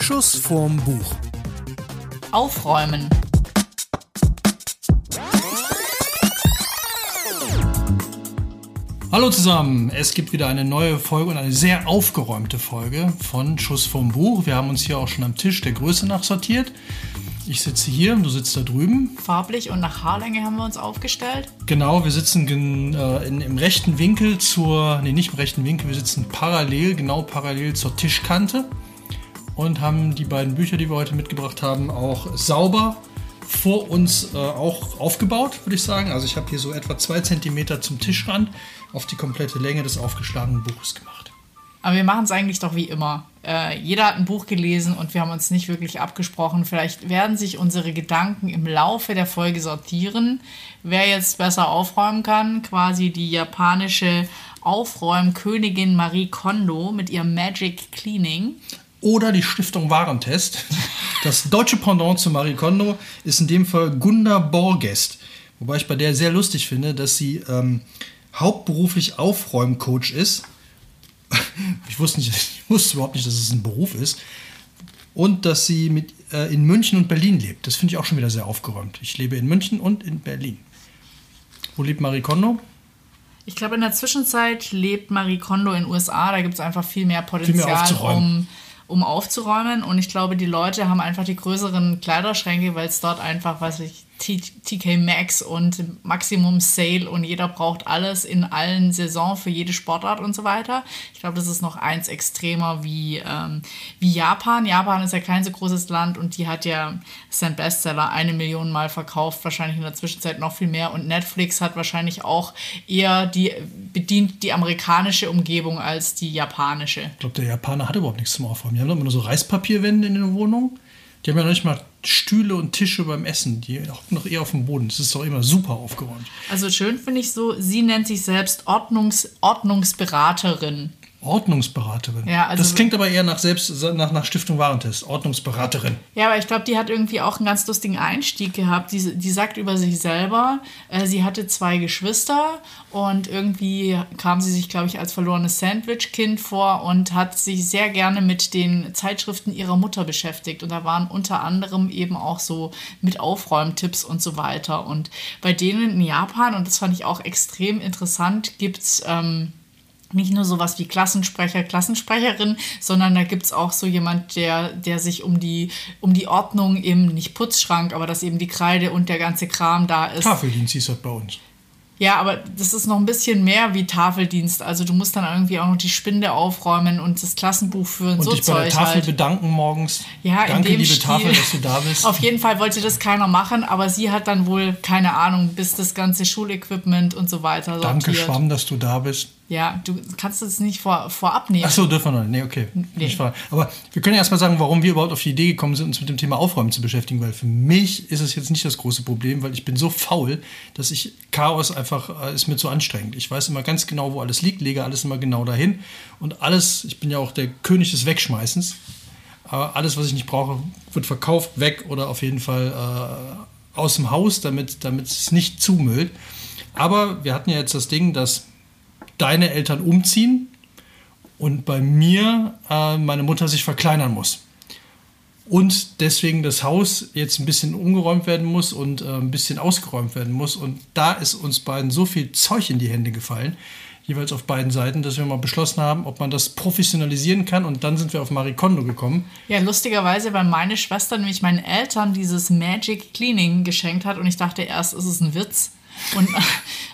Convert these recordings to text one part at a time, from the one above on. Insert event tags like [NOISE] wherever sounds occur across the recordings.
Schuss vorm Buch. Aufräumen. Hallo zusammen, es gibt wieder eine neue Folge und eine sehr aufgeräumte Folge von Schuss vom Buch. Wir haben uns hier auch schon am Tisch der Größe nach sortiert. Ich sitze hier, du sitzt da drüben. Farblich und nach Haarlänge haben wir uns aufgestellt. Genau, wir sitzen in, äh, in, im rechten Winkel zur, nee, nicht im rechten Winkel, wir sitzen parallel, genau parallel zur Tischkante und haben die beiden Bücher, die wir heute mitgebracht haben, auch sauber vor uns äh, auch aufgebaut, würde ich sagen. Also ich habe hier so etwa zwei Zentimeter zum Tischrand auf die komplette Länge des aufgeschlagenen Buches gemacht. Aber wir machen es eigentlich doch wie immer. Äh, jeder hat ein Buch gelesen und wir haben uns nicht wirklich abgesprochen. Vielleicht werden sich unsere Gedanken im Laufe der Folge sortieren. Wer jetzt besser aufräumen kann, quasi die japanische Aufräumkönigin Marie Kondo mit ihrem Magic Cleaning. Oder die Stiftung Warentest. Das deutsche Pendant zu Marie Kondo ist in dem Fall Gunda Borgest. Wobei ich bei der sehr lustig finde, dass sie ähm, hauptberuflich Aufräumcoach ist. Ich wusste, nicht, [LAUGHS] ich wusste überhaupt nicht, dass es ein Beruf ist. Und dass sie mit, äh, in München und Berlin lebt. Das finde ich auch schon wieder sehr aufgeräumt. Ich lebe in München und in Berlin. Wo lebt Marie Kondo? Ich glaube, in der Zwischenzeit lebt Marie Kondo in den USA. Da gibt es einfach viel mehr Viel mehr Potenzial, um, um aufzuräumen. Und ich glaube, die Leute haben einfach die größeren Kleiderschränke, weil es dort einfach, weiß ich, TK Maxx und Maximum Sale und jeder braucht alles in allen Saisons für jede Sportart und so weiter. Ich glaube, das ist noch eins extremer wie, ähm, wie Japan. Japan ist ja kein so großes Land und die hat ja sein Bestseller eine Million Mal verkauft, wahrscheinlich in der Zwischenzeit noch viel mehr. Und Netflix hat wahrscheinlich auch eher die, bedient die amerikanische Umgebung als die japanische. Ich glaube, der Japaner hat überhaupt nichts zum Aufräumen. Die haben immer nur so Reispapierwände in den Wohnungen. Die haben ja noch nicht mal Stühle und Tische beim Essen. Die hocken noch eher auf dem Boden. Das ist doch immer super aufgeräumt. Also schön finde ich so, sie nennt sich selbst Ordnungs Ordnungsberaterin. Ordnungsberaterin. Ja, also- das klingt aber eher nach selbst nach, nach Stiftung Warentest. Ordnungsberaterin. Ja, aber ich glaube, die hat irgendwie auch einen ganz lustigen Einstieg gehabt. Die, die sagt über sich selber, äh, sie hatte zwei Geschwister und irgendwie kam sie sich, glaube ich, als verlorenes Sandwich-Kind vor und hat sich sehr gerne mit den Zeitschriften ihrer Mutter beschäftigt. Und da waren unter anderem eben auch so mit Aufräumtipps und so weiter. Und bei denen in Japan, und das fand ich auch extrem interessant, gibt es. Ähm, nicht nur sowas wie Klassensprecher, Klassensprecherin, sondern da gibt es auch so jemand, der, der sich um die, um die Ordnung im, nicht Putzschrank, aber dass eben die Kreide und der ganze Kram da ist. Tafeldienst hieß das bei uns. Ja, aber das ist noch ein bisschen mehr wie Tafeldienst. Also du musst dann irgendwie auch noch die Spinde aufräumen und das Klassenbuch führen, Und so dich bei der Zeug Tafel halt. bedanken morgens. Ja, in Danke, dem liebe Stil. Tafel, dass du da [LAUGHS] bist. Auf jeden Fall wollte das keiner machen, aber sie hat dann wohl, keine Ahnung, bis das ganze Schulequipment und so weiter Danke, sortiert. Schwamm, dass du da bist. Ja, du kannst es nicht vor, vorab nehmen. Ach so, dürfen wir noch nicht. Nee, okay. Nicht wahr. Aber wir können ja erstmal sagen, warum wir überhaupt auf die Idee gekommen sind, uns mit dem Thema Aufräumen zu beschäftigen, weil für mich ist es jetzt nicht das große Problem, weil ich bin so faul, dass ich Chaos einfach äh, ist mir zu anstrengend. Ich weiß immer ganz genau, wo alles liegt, lege alles immer genau dahin und alles, ich bin ja auch der König des Wegschmeißens. Aber alles, was ich nicht brauche, wird verkauft, weg oder auf jeden Fall äh, aus dem Haus, damit, damit es nicht zumüllt. Aber wir hatten ja jetzt das Ding, dass deine Eltern umziehen und bei mir äh, meine Mutter sich verkleinern muss. Und deswegen das Haus jetzt ein bisschen umgeräumt werden muss und äh, ein bisschen ausgeräumt werden muss. Und da ist uns beiden so viel Zeug in die Hände gefallen, jeweils auf beiden Seiten, dass wir mal beschlossen haben, ob man das professionalisieren kann. Und dann sind wir auf Marie Kondo gekommen. Ja, lustigerweise, weil meine Schwester nämlich meinen Eltern dieses Magic Cleaning geschenkt hat und ich dachte erst, ist es ein Witz. Und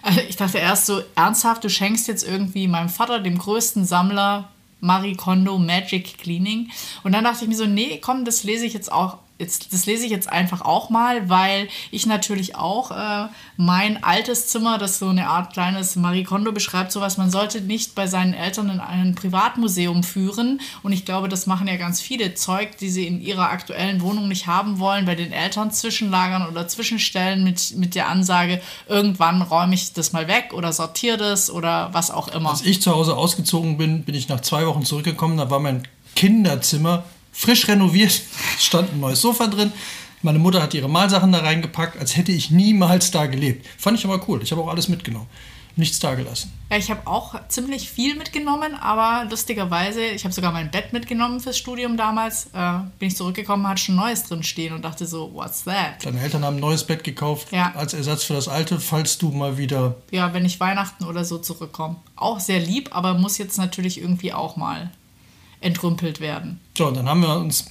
äh, [LAUGHS] ich dachte erst so, ernsthaft, du schenkst jetzt irgendwie meinem Vater, dem größten Sammler, Marie Kondo Magic Cleaning. Und dann dachte ich mir so, nee, komm, das lese ich jetzt auch. Jetzt, das lese ich jetzt einfach auch mal, weil ich natürlich auch äh, mein altes Zimmer, das so eine Art kleines Marie Kondo beschreibt, sowas, man sollte nicht bei seinen Eltern in ein Privatmuseum führen. Und ich glaube, das machen ja ganz viele Zeug, die sie in ihrer aktuellen Wohnung nicht haben wollen, bei den Eltern zwischenlagern oder zwischenstellen mit, mit der Ansage, irgendwann räume ich das mal weg oder sortiere das oder was auch immer. Als ich zu Hause ausgezogen bin, bin ich nach zwei Wochen zurückgekommen. Da war mein Kinderzimmer frisch renoviert. [LAUGHS] Stand ein neues Sofa drin. Meine Mutter hat ihre Malsachen da reingepackt, als hätte ich niemals da gelebt. Fand ich aber cool. Ich habe auch alles mitgenommen. nichts dagelassen. Ja, ich habe auch ziemlich viel mitgenommen, aber lustigerweise, ich habe sogar mein Bett mitgenommen fürs Studium damals. Äh, bin ich zurückgekommen, hatte schon Neues drin stehen und dachte so, what's that? Deine Eltern haben ein neues Bett gekauft Ja. als Ersatz für das alte, falls du mal wieder. Ja, wenn ich Weihnachten oder so zurückkomme. Auch sehr lieb, aber muss jetzt natürlich irgendwie auch mal entrümpelt werden. So, dann haben wir uns.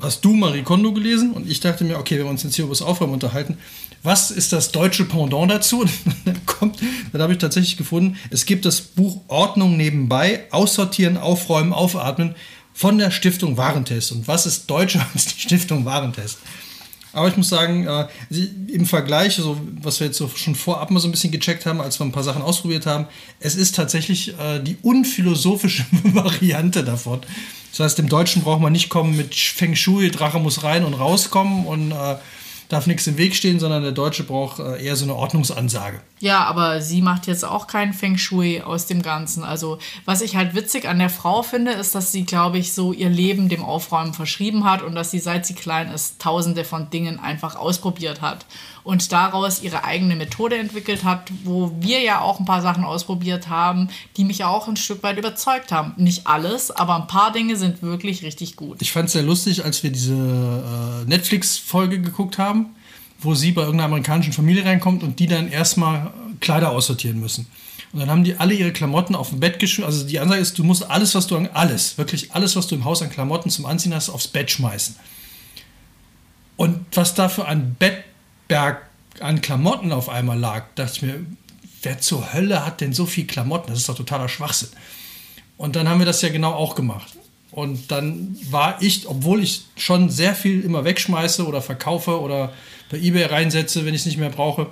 Hast du Marie Kondo gelesen? Und ich dachte mir, okay, wenn wir uns jetzt hier über das Aufräumen unterhalten, was ist das deutsche Pendant dazu? [LAUGHS] Dann dann habe ich tatsächlich gefunden, es gibt das Buch Ordnung nebenbei, Aussortieren, Aufräumen, Aufatmen von der Stiftung Warentest. Und was ist deutscher als [LAUGHS] die Stiftung Warentest? Aber ich muss sagen, äh, im Vergleich, so, was wir jetzt so schon vorab mal so ein bisschen gecheckt haben, als wir ein paar Sachen ausprobiert haben, es ist tatsächlich äh, die unphilosophische [LAUGHS] Variante davon. Das heißt, im Deutschen braucht man nicht kommen mit Feng Shui, Drache muss rein und rauskommen und äh, darf nichts im Weg stehen, sondern der Deutsche braucht äh, eher so eine Ordnungsansage. Ja, aber sie macht jetzt auch kein Feng Shui aus dem Ganzen. Also, was ich halt witzig an der Frau finde, ist, dass sie, glaube ich, so ihr Leben dem Aufräumen verschrieben hat und dass sie, seit sie klein ist, tausende von Dingen einfach ausprobiert hat und daraus ihre eigene Methode entwickelt hat, wo wir ja auch ein paar Sachen ausprobiert haben, die mich auch ein Stück weit überzeugt haben. Nicht alles, aber ein paar Dinge sind wirklich richtig gut. Ich fand es sehr lustig, als wir diese äh, Netflix-Folge geguckt haben, wo sie bei irgendeiner amerikanischen Familie reinkommt und die dann erstmal Kleider aussortieren müssen. Und dann haben die alle ihre Klamotten auf dem Bett geschmissen. Also die Ansage ist, du musst alles, was du an, alles, wirklich alles, was du im Haus an Klamotten zum Anziehen hast, aufs Bett schmeißen. Und was da für ein Bettberg an Klamotten auf einmal lag, dachte ich mir, wer zur Hölle hat denn so viel Klamotten? Das ist doch totaler Schwachsinn. Und dann haben wir das ja genau auch gemacht. Und dann war ich, obwohl ich schon sehr viel immer wegschmeiße oder verkaufe oder bei eBay reinsetze, wenn ich es nicht mehr brauche,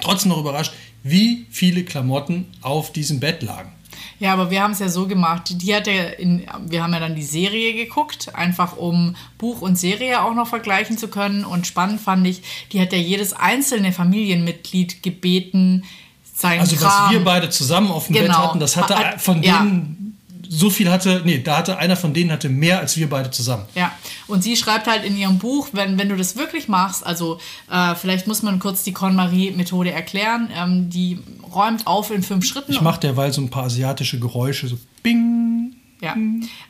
trotzdem noch überrascht, wie viele Klamotten auf diesem Bett lagen. Ja, aber wir haben es ja so gemacht. Die- hat ja in, wir haben ja dann die Serie geguckt, einfach um Buch und Serie auch noch vergleichen zu können. Und spannend fand ich, die hat ja jedes einzelne Familienmitglied gebeten, sein Also Kram. was wir beide zusammen auf dem Bett Genau. hatten, das hatte Hat- von ja. denen so viel hatte, nee, da hatte einer von denen hatte mehr als wir beide zusammen. Ja, und sie schreibt halt in ihrem Buch, wenn, wenn du das wirklich machst, also äh, vielleicht muss man kurz die KonMari-Methode erklären, ähm, die räumt auf in fünf Schritten. Ich mache derweil so ein paar asiatische Geräusche, so bing. Ja,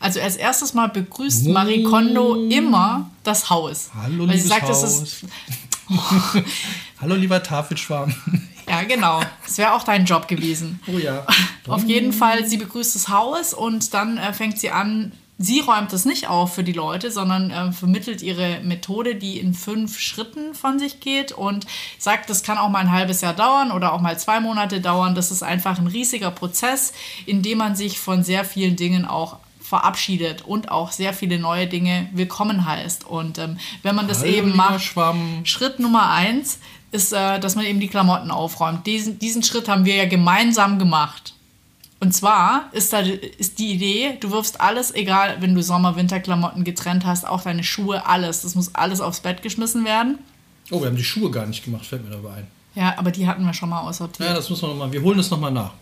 also als erstes Mal begrüßt Marie Kondo immer das Haus. Hallo, Weil sie sagt, Haus. das ist [LAUGHS] Hallo, lieber Tafelschwarm. Ja, genau. Das wäre auch dein Job gewesen. Oh ja. Auf jeden Fall, sie begrüßt das Haus und dann äh, fängt sie an, sie räumt es nicht auf für die Leute, sondern äh, vermittelt ihre Methode, die in fünf Schritten von sich geht und sagt, das kann auch mal ein halbes Jahr dauern oder auch mal zwei Monate dauern. Das ist einfach ein riesiger Prozess, in dem man sich von sehr vielen Dingen auch verabschiedet und auch sehr viele neue Dinge willkommen heißt. Und ähm, wenn man das Hallo, eben macht, Schwamm. Schritt Nummer eins ist, äh, dass man eben die Klamotten aufräumt. Diesen, diesen Schritt haben wir ja gemeinsam gemacht. Und zwar ist da ist die Idee, du wirfst alles, egal, wenn du Sommer-Winter-Klamotten getrennt hast, auch deine Schuhe, alles. Das muss alles aufs Bett geschmissen werden. Oh, wir haben die Schuhe gar nicht gemacht, fällt mir dabei ein. Ja, aber die hatten wir schon mal aussortiert. Ja, das muss man nochmal. Wir holen das nochmal nach.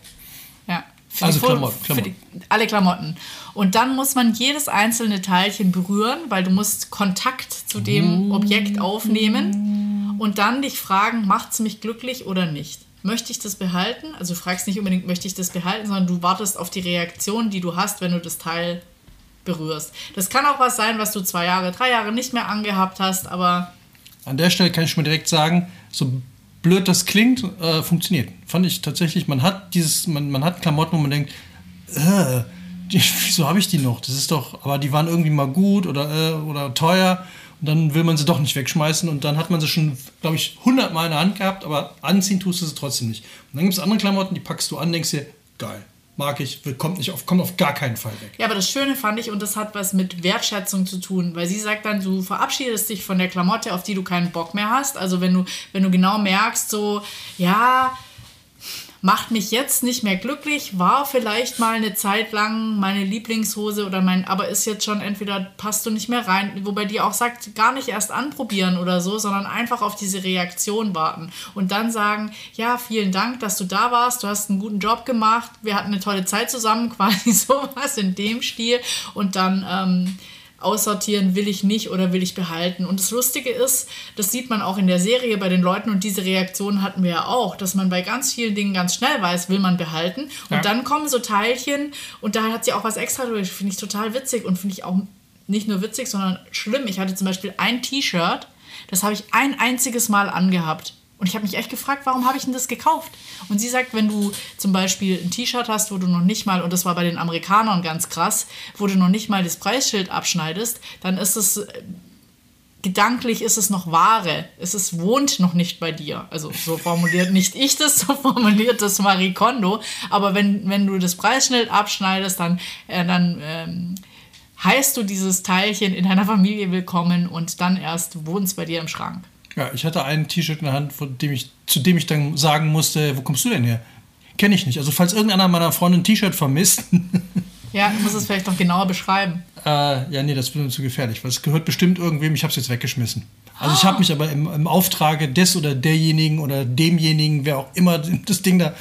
Für Also die Klamotten, Für die, alle Klamotten. Und dann muss man jedes einzelne Teilchen berühren, weil du musst Kontakt zu dem Objekt aufnehmen und dann dich fragen, macht es mich glücklich oder nicht? Möchte ich das behalten? Also du fragst nicht unbedingt, möchte ich das behalten, sondern du wartest auf die Reaktion, die du hast, wenn du das Teil berührst. Das kann auch was sein, was du zwei Jahre, drei Jahre nicht mehr angehabt hast, aber An der Stelle kann ich schon mal direkt sagen, so blöd das klingt, äh, funktioniert. Fand ich tatsächlich, man hat dieses, man, man hat Klamotten, wo man denkt, äh, die, [LAUGHS] wieso habe ich die noch? Das ist doch, aber die waren irgendwie mal gut oder, äh, oder teuer und dann will man sie doch nicht wegschmeißen und dann hat man sie schon, glaube ich, hundertmal in der Hand gehabt, aber anziehen tust du sie trotzdem nicht. Und dann gibt es andere Klamotten, die packst du an, denkst dir, geil, mag ich, kommt, nicht auf, kommt auf gar keinen Fall weg. Ja, aber das Schöne fand ich, und das hat was mit Wertschätzung zu tun, weil sie sagt dann, du verabschiedest dich von der Klamotte, auf die du keinen Bock mehr hast. Also wenn du, wenn du genau merkst, so, ja, macht mich jetzt nicht mehr glücklich, war vielleicht mal eine Zeit lang meine Lieblingshose oder mein, aber ist jetzt schon entweder passt du nicht mehr rein, wobei die auch sagt, gar nicht erst anprobieren oder so, sondern einfach auf diese Reaktion warten und dann sagen, ja, vielen Dank, dass du da warst, du hast einen guten Job gemacht, wir hatten eine tolle Zeit zusammen, [LAUGHS] quasi sowas in dem Stil und dann ähm, aussortieren, will ich nicht oder will ich behalten. Und das Lustige ist, das sieht man auch in der Serie bei den Leuten und diese Reaktion hatten wir ja auch, dass man bei ganz vielen Dingen ganz schnell weiß, will man behalten. Und Ja. dann kommen so Teilchen und da hat sie auch was extra durch, finde ich total witzig und finde ich auch nicht nur witzig, sondern schlimm. Ich hatte zum Beispiel ein T-Shirt, das habe ich ein einziges Mal angehabt. Und ich habe mich echt gefragt, warum habe ich denn das gekauft? Und sie sagt, wenn du zum Beispiel ein T-Shirt hast, wo du noch nicht mal, und das war bei den Amerikanern ganz krass, wo du noch nicht mal das Preisschild abschneidest, dann ist es äh, gedanklich ist es noch Ware. Es ist, wohnt noch nicht bei dir. Also so formuliert nicht ich das, [LAUGHS] so formuliert das Marie Kondo. Aber wenn, wenn du das Preisschild abschneidest, dann, äh, dann ähm, heißt du dieses Teilchen in deiner Familie willkommen und dann erst wohnt es bei dir im Schrank. Ja, ich hatte ein T-Shirt in der Hand, von dem ich, zu dem ich dann sagen musste, wo kommst du denn her? Kenne ich nicht. Also falls irgendeiner meiner Freunde ein T-Shirt vermisst, [LAUGHS] Ja, du musst es vielleicht noch genauer beschreiben. äh, ja, nee, das wird mir zu gefährlich, weil es gehört bestimmt irgendwem, ich habe es jetzt weggeschmissen. Also ich habe mich aber im, im Auftrage des oder derjenigen oder demjenigen, wer auch immer [LAUGHS] das Ding da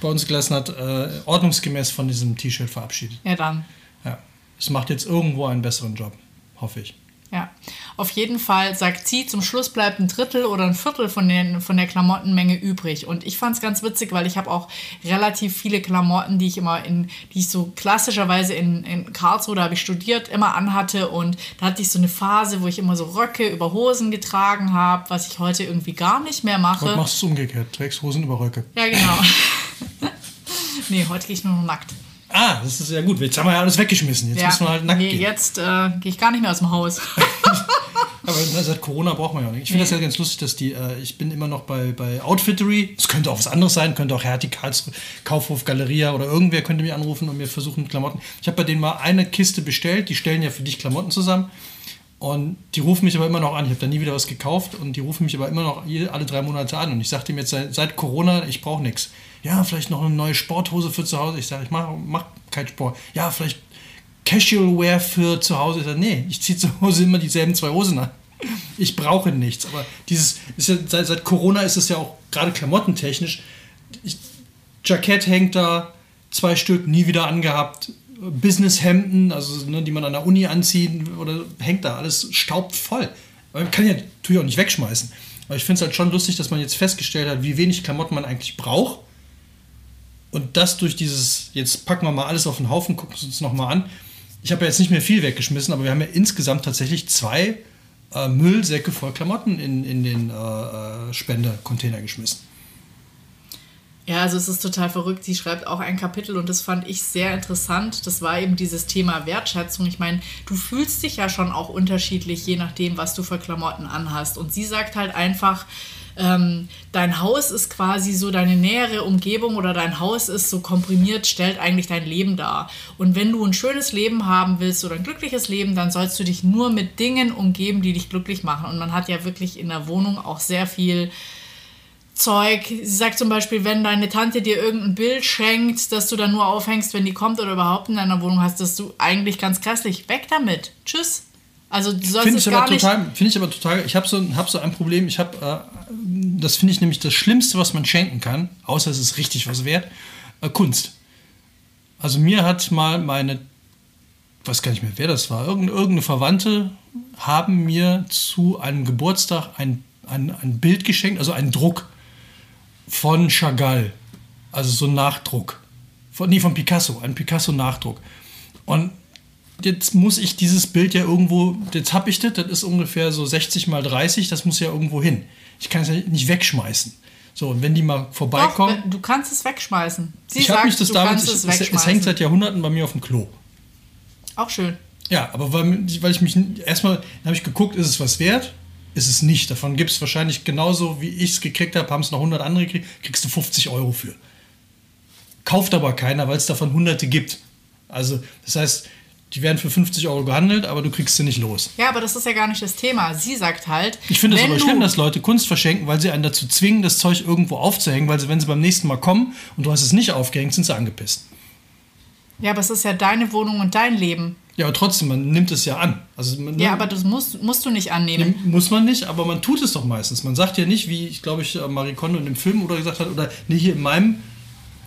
bei uns gelassen hat, äh, ordnungsgemäß von diesem T-Shirt verabschiedet. Ja, dann. Ja. Es macht jetzt irgendwo einen besseren Job, hoffe ich. Ja, auf jeden Fall sagt sie, zum Schluss bleibt ein Drittel oder ein Viertel von, den, von der Klamottenmenge übrig. Und ich fand es ganz witzig, weil ich habe auch relativ viele Klamotten, die ich immer in, die ich so klassischerweise in, in Karlsruhe, da habe ich studiert, immer anhatte. Und da hatte ich so eine Phase, wo ich immer so Röcke über Hosen getragen habe, was ich heute irgendwie gar nicht mehr Heute mache. machst du es umgekehrt, trägst Hosen über Röcke. Ja, genau. [LAUGHS] nee, heute gehe ich nur noch nackt. Ah, das ist ja gut. Jetzt haben wir ja alles weggeschmissen. Jetzt ja. müssen wir halt nackt nee, gehen. jetzt äh, gehe ich gar nicht mehr aus dem Haus. [LAUGHS] Aber ne, seit Corona braucht man ja nicht. Ich finde das ja ganz lustig, dass die, äh, ich bin immer noch bei, bei Outfittery. Es könnte auch was anderes sein, könnte auch Hertie Karlsruhe, Kaufhof, Galeria oder irgendwer könnte mich anrufen und mir versuchen Klamotten. Ich habe bei denen mal eine Kiste bestellt, die stellen ja für dich Klamotten zusammen. Und die rufen mich aber immer noch an. Ich habe da nie wieder was gekauft und die rufen mich aber immer noch alle drei Monate an. Und ich sagte ihm jetzt seit, seit Corona, ich brauche nichts. Ja, vielleicht noch eine neue Sporthose für zu Hause. Ich sage, ich mache mach keinen Sport. Ja, vielleicht Casual Wear für zu Hause. Ich sage, nee, ich ziehe zu Hause immer dieselben zwei Hosen an. Ich brauche nichts. Aber dieses, ja, seit, seit Corona ist es ja auch gerade klamottentechnisch. Ich, Jackett hängt da, zwei Stück, nie wieder angehabt. Businesshemden, also ne, die man an der Uni anzieht, oder hängt da alles staubt voll. Man kann ja natürlich auch nicht wegschmeißen. Aber ich finde es halt schon lustig, dass man jetzt festgestellt hat, wie wenig Klamotten man eigentlich braucht. Und das durch dieses, jetzt packen wir mal alles auf den Haufen, gucken wir uns nochmal an. Ich habe ja jetzt nicht mehr viel weggeschmissen, aber wir haben ja insgesamt tatsächlich zwei äh, Müllsäcke voll Klamotten in, in den äh, äh, Spendecontainer geschmissen. Ja, also es ist total verrückt. Sie schreibt auch ein Kapitel und das fand ich sehr interessant. Das war eben dieses Thema Wertschätzung. Ich meine, du fühlst dich ja schon auch unterschiedlich, je nachdem, was du für Klamotten anhast. Und sie sagt halt einfach, ähm, dein Haus ist quasi so deine nähere Umgebung oder dein Haus ist so komprimiert, stellt eigentlich dein Leben dar. Und wenn du ein schönes Leben haben willst oder ein glückliches Leben, dann sollst du dich nur mit Dingen umgeben, die dich glücklich machen. Und man hat ja wirklich in der Wohnung auch sehr viel Zeug. Sie sagt zum Beispiel, wenn deine Tante dir irgendein Bild schenkt, das du dann nur aufhängst, wenn die kommt oder überhaupt in deiner Wohnung hast, dass du eigentlich ganz grässlich. Weg damit. Tschüss. Also du sollst Finde es ich, gar aber nicht. total, finde ich aber total, ich habe so, hab so ein Problem, ich habe, äh, das finde ich nämlich das Schlimmste, was man schenken kann, außer es ist richtig was wert, äh, Kunst. Also mir hat mal meine, weiß gar nicht mehr, wer das war, irgendeine, irgendeine Verwandte haben mir zu einem Geburtstag ein, ein, ein Bild geschenkt, also einen Druck von Chagall, also so ein Nachdruck. Von, nee, von Picasso, ein Picasso-Nachdruck. Und jetzt muss ich dieses Bild ja irgendwo, jetzt habe ich das, das ist ungefähr so 60 mal 30, das muss ja irgendwo hin. Ich kann es ja nicht wegschmeißen. So, und wenn die mal Doch, vorbeikommen, du kannst es wegschmeißen. Sie ich habe mich das damals, kannst es, es hängt seit Jahrhunderten bei mir auf dem Klo. Auch schön. Ja, aber weil, weil ich mich erstmal habe ich geguckt, ist es was wert? Ist es nicht. Davon gibt es wahrscheinlich genauso, wie ich es gekriegt habe, haben es noch 100 andere gekriegt, kriegst du 50 Euro für. Kauft aber keiner, weil es davon hunderte gibt. Also, das heißt, die werden für 50 Euro gehandelt, aber du kriegst sie nicht los. Ja, aber das ist ja gar nicht das Thema. Sie sagt halt, Ich finde es aber schlimm, dass Leute Kunst verschenken, weil sie einen dazu zwingen, das Zeug irgendwo aufzuhängen, weil sie, wenn sie beim nächsten Mal kommen und du hast es nicht aufgehängt, sind sie angepisst. Ja, aber es ist ja deine Wohnung und dein Leben. Ja, aber trotzdem, man nimmt es ja an. Also, man, Ja, aber das musst, musst du nicht annehmen. Muss man nicht, aber man tut es doch meistens. Man sagt ja nicht, wie ich glaube ich äh, Marie Kondo in dem Film oder gesagt hat, oder nee, hier in meinem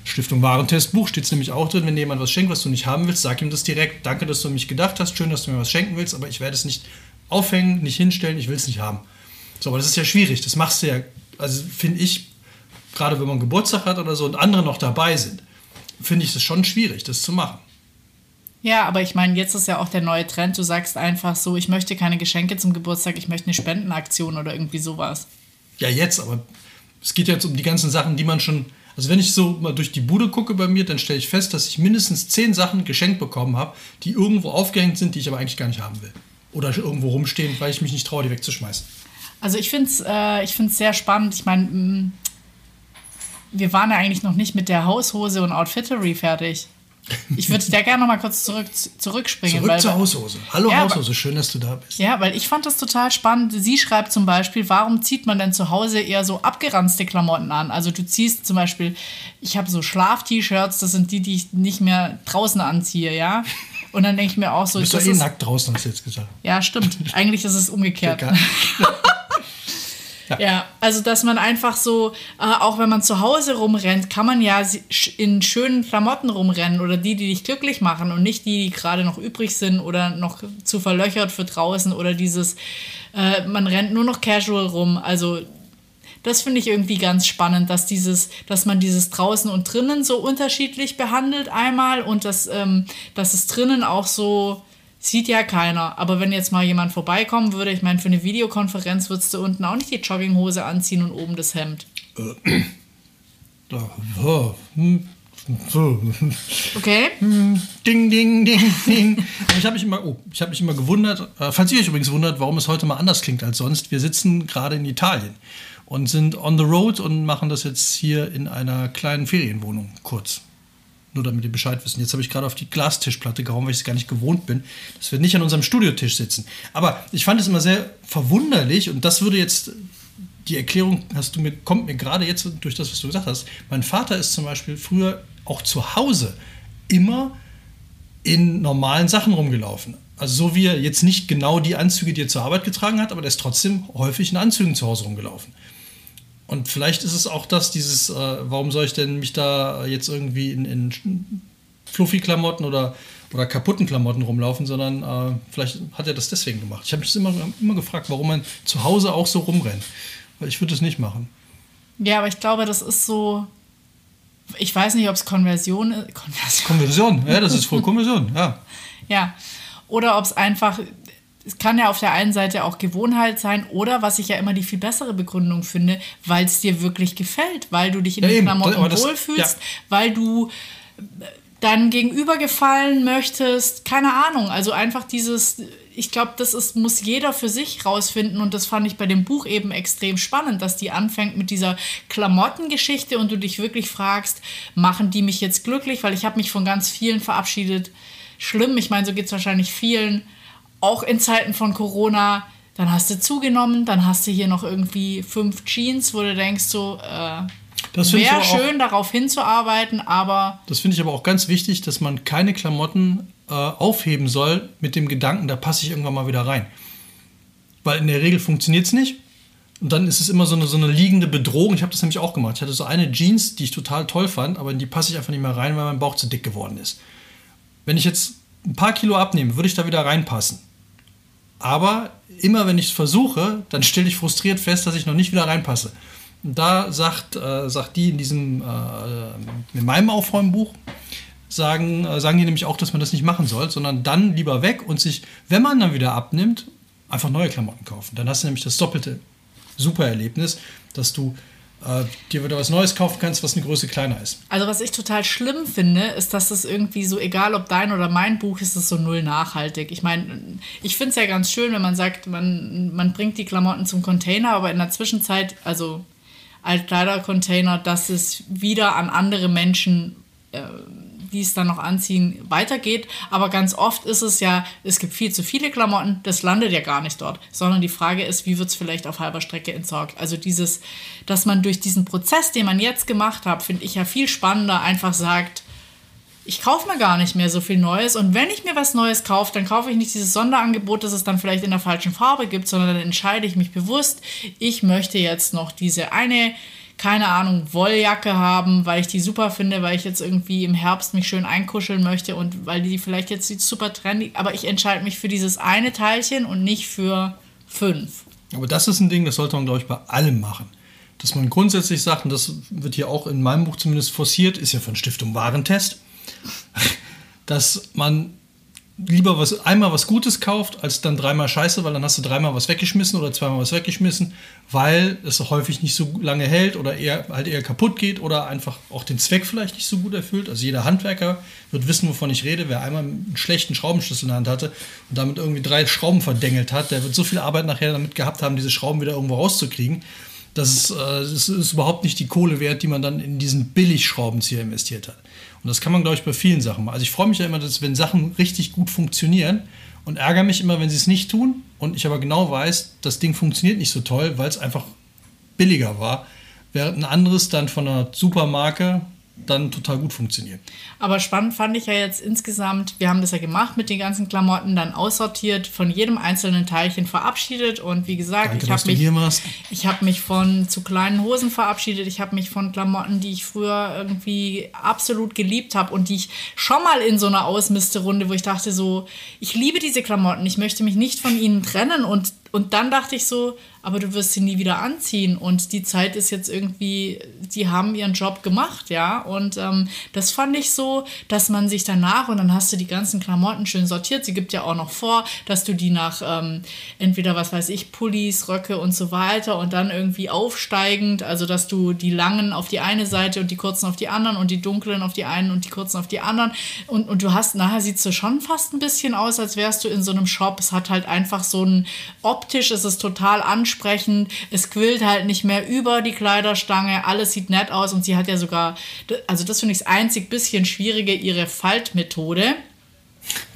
Stiftung Warentestbuch steht es nämlich auch drin, wenn dir jemand was schenkt, was du nicht haben willst, sag ihm das direkt. Danke, dass du an mich gedacht hast. Schön, dass du mir was schenken willst, aber ich werde es nicht aufhängen, nicht hinstellen, ich will es nicht haben. So, aber das ist ja schwierig. Das machst du ja, also finde ich, gerade wenn man Geburtstag hat oder so und andere noch dabei sind, finde ich es schon schwierig, das zu machen. Ja, aber ich meine, jetzt ist ja auch der neue Trend. Du sagst einfach so, ich möchte keine Geschenke zum Geburtstag, ich möchte eine Spendenaktion oder irgendwie sowas. Ja, jetzt, aber es geht jetzt um die ganzen Sachen, die man schon. Also wenn ich so mal durch die Bude gucke bei mir, dann stelle ich fest, dass ich mindestens zehn Sachen geschenkt bekommen habe, die irgendwo aufgehängt sind, die ich aber eigentlich gar nicht haben will. Oder irgendwo rumstehen, weil ich mich nicht traue, die wegzuschmeißen. Also ich finde es äh, ich find's sehr spannend. Ich meine, mm, wir waren ja eigentlich noch nicht mit der Haushose und Outfittery fertig. Ich würde da gerne noch mal kurz zurück, zurückspringen. Zurück weil, zur Haushose. Hallo Ja, Haushose, schön, dass du da bist. Ja, weil ich fand das total spannend. Sie schreibt zum Beispiel, warum zieht man denn zu Hause eher so abgeranzte Klamotten an? Also du ziehst zum Beispiel, ich habe so Schlaf-T-Shirts, das sind die, die ich nicht mehr draußen anziehe, ja. Und dann denke ich mir auch so, Du bist doch eh nackt draußen, hast du jetzt gesagt. ja, stimmt. Eigentlich ist es umgekehrt. [LAUGHS] Egal. Ja, also dass man einfach so, äh, auch wenn man zu Hause rumrennt, kann man ja in schönen Klamotten rumrennen oder die, die dich glücklich machen und nicht die, die gerade noch übrig sind oder noch zu verlöchert für draußen oder dieses, äh, man rennt nur noch casual rum. Also das finde ich irgendwie ganz spannend, dass dieses, dass man dieses draußen und drinnen so unterschiedlich behandelt einmal und dass, ähm, dass es drinnen auch so sieht ja keiner. Aber wenn jetzt mal jemand vorbeikommen würde, ich meine, für eine Videokonferenz würdest du unten auch nicht die Jogginghose anziehen und oben das Hemd. [CLEARS THROAT] Oh, hm. Okay? Ding, ding, ding, ding. Und [LAUGHS] ich habe mich immer, oh, ich habe mich immer gewundert, äh, falls ihr euch übrigens wundert, warum es heute mal anders klingt als sonst. Wir sitzen gerade in Italien und sind on the road und machen das jetzt hier in einer kleinen Ferienwohnung kurz. Nur damit ihr Bescheid wissen. Jetzt habe ich gerade auf die Glastischplatte gehauen, weil ich es gar nicht gewohnt bin, dass wir nicht an unserem Studiotisch sitzen. Aber ich fand es immer sehr verwunderlich und das würde jetzt die Erklärung hast du mir, kommt mir gerade jetzt durch das, was du gesagt hast. Mein Vater ist zum Beispiel früher auch zu Hause immer in normalen Sachen rumgelaufen. Also so wie er jetzt nicht genau die Anzüge, die er zur Arbeit getragen hat, aber der ist trotzdem häufig in Anzügen zu Hause rumgelaufen. Und vielleicht ist es auch das, dieses, äh, warum soll ich denn mich da jetzt irgendwie in, in Fluffy-Klamotten oder, oder kaputten Klamotten rumlaufen, sondern äh, vielleicht hat er das deswegen gemacht. Ich habe mich immer, immer gefragt, warum man zu Hause auch so rumrennt. Weil ich würde es nicht machen. Ja, aber ich glaube, das ist so. Ich weiß nicht, ob es Konversion ist. Konversion. Konversion, ja, das ist voll Konversion, ja. [LAUGHS] Ja. Oder ob es einfach, es kann ja auf der einen Seite auch Gewohnheit sein oder was ich ja immer die viel bessere Begründung finde, weil es dir wirklich gefällt, weil du dich in Ja, den. Klamotten wohlfühlst, ja. weil du deinem Gegenüber gefallen möchtest, keine Ahnung, also einfach dieses, ich glaube, das ist, muss jeder für sich rausfinden und das fand ich bei dem Buch eben extrem spannend, dass die anfängt mit dieser Klamottengeschichte und du dich wirklich fragst, machen die mich jetzt glücklich, weil ich habe mich von ganz vielen verabschiedet, schlimm, ich meine, so geht es wahrscheinlich vielen, auch in Zeiten von Corona, dann hast du zugenommen, dann hast du hier noch irgendwie fünf Jeans, wo du denkst so, äh, Das wäre aber auch- schön, darauf hinzuarbeiten, aber das finde ich aber auch ganz wichtig, dass man keine Klamotten äh, aufheben soll mit dem Gedanken, da passe ich irgendwann mal wieder rein. Weil in der Regel funktioniert es nicht. Und dann ist es immer so eine, so eine liegende Bedrohung. Ich habe das nämlich auch gemacht. Ich hatte so eine Jeans, die ich total toll fand, aber in die passe ich einfach nicht mehr rein, weil mein Bauch zu dick geworden ist. Wenn ich jetzt ein paar Kilo abnehme, würde ich da wieder reinpassen. Aber immer wenn ich es versuche, dann stelle ich frustriert fest, dass ich noch nicht wieder reinpasse. Und da sagt, äh, sagt die in diesem, äh, in meinem Aufräumbuch, sagen, äh, sagen die nämlich auch, dass man das nicht machen soll, sondern dann lieber weg und sich, wenn man dann wieder abnimmt, einfach neue Klamotten kaufen. Dann hast du nämlich das doppelte Supererlebnis, dass du äh, dir wieder was Neues kaufen kannst, was eine Größe kleiner ist. Also was ich total schlimm finde, ist, dass es irgendwie so, egal ob dein oder mein Buch, ist es so null nachhaltig. Ich meine, ich finde es ja ganz schön, wenn man sagt, man, man bringt die Klamotten zum Container, aber in der Zwischenzeit, also Altkleidercontainer, dass es wieder an andere Menschen, äh, die es dann noch anziehen, weitergeht. Aber ganz oft ist es ja, es gibt viel zu viele Klamotten, das landet ja gar nicht dort, sondern die Frage ist, wie wird es vielleicht auf halber Strecke entsorgt. Also dieses, dass man durch diesen Prozess, den man jetzt gemacht hat, finde ich ja viel spannender, einfach sagt, ich kaufe mir gar nicht mehr so viel Neues und wenn ich mir was Neues kaufe, dann kaufe ich nicht dieses Sonderangebot, das es dann vielleicht in der falschen Farbe gibt, sondern dann entscheide ich mich bewusst, ich möchte jetzt noch diese eine keine Ahnung, Wolljacke haben, weil ich die super finde, weil ich jetzt irgendwie im Herbst mich schön einkuscheln möchte und weil die vielleicht jetzt super trendy, aber ich entscheide mich für dieses eine Teilchen und nicht für fünf. Aber das ist ein Ding, das sollte man, glaube ich, bei allem machen. Dass man grundsätzlich sagt, und das wird hier auch in meinem Buch zumindest forciert, ist ja von Stiftung Warentest, [LAUGHS] dass man lieber was, einmal was Gutes kauft, als dann dreimal Scheiße, weil dann hast du dreimal was weggeschmissen oder zweimal was weggeschmissen, weil es häufig nicht so lange hält oder eher halt eher kaputt geht oder einfach auch den Zweck vielleicht nicht so gut erfüllt. Also jeder Handwerker wird wissen, wovon ich rede. Wer einmal einen schlechten Schraubenschlüssel in der Hand hatte und damit irgendwie drei Schrauben verdengelt hat, der wird so viel Arbeit nachher damit gehabt haben, diese Schrauben wieder irgendwo rauszukriegen. Das ist, äh, das ist überhaupt nicht die Kohle wert, die man dann in diesen Billigschraubenzieher investiert hat. Und das kann man, glaube ich, bei vielen Sachen machen. Also ich freue mich ja immer, dass wenn Sachen richtig gut funktionieren und ärgere mich immer, wenn sie es nicht tun. Und ich aber genau weiß, das Ding funktioniert nicht so toll, weil es einfach billiger war. Während ein anderes dann von einer Supermarke dann total gut funktioniert. Aber spannend fand ich ja jetzt insgesamt, wir haben das ja gemacht mit den ganzen Klamotten, dann aussortiert, von jedem einzelnen Teilchen verabschiedet und wie gesagt, Danke, ich habe mich, ich habe mich von zu kleinen Hosen verabschiedet, ich habe mich von Klamotten, die ich früher irgendwie absolut geliebt habe und die ich schon mal in so einer Ausmisterunde, wo ich dachte so, ich liebe diese Klamotten, ich möchte mich nicht von ihnen trennen und und dann dachte ich so, aber du wirst sie nie wieder anziehen und die Zeit ist jetzt irgendwie, die haben ihren Job gemacht, ja. Und ähm, das fand ich so, dass man sich danach und dann hast du die ganzen Klamotten schön sortiert. Sie gibt ja auch noch vor, dass du die nach ähm, entweder, was weiß ich, Pullis, Röcke und so weiter und dann irgendwie aufsteigend, also dass du die langen auf die eine Seite und die kurzen auf die anderen und die dunklen auf die einen und die kurzen auf die anderen. Und, und du hast, nachher sieht es schon fast ein bisschen aus, als wärst du in so einem Shop. Es hat halt einfach so ein optisch ist es total ansprechend. Es quillt halt nicht mehr über die Kleiderstange. Alles sieht nett aus und sie hat ja sogar, also das finde ich das einzig bisschen schwierige, ihre Faltmethode.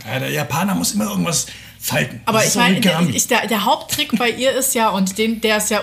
Ja, der Japaner muss immer irgendwas falten. Aber ich meine, der, der, der, Haupttrick bei ihr ist ja, und den, der ist ja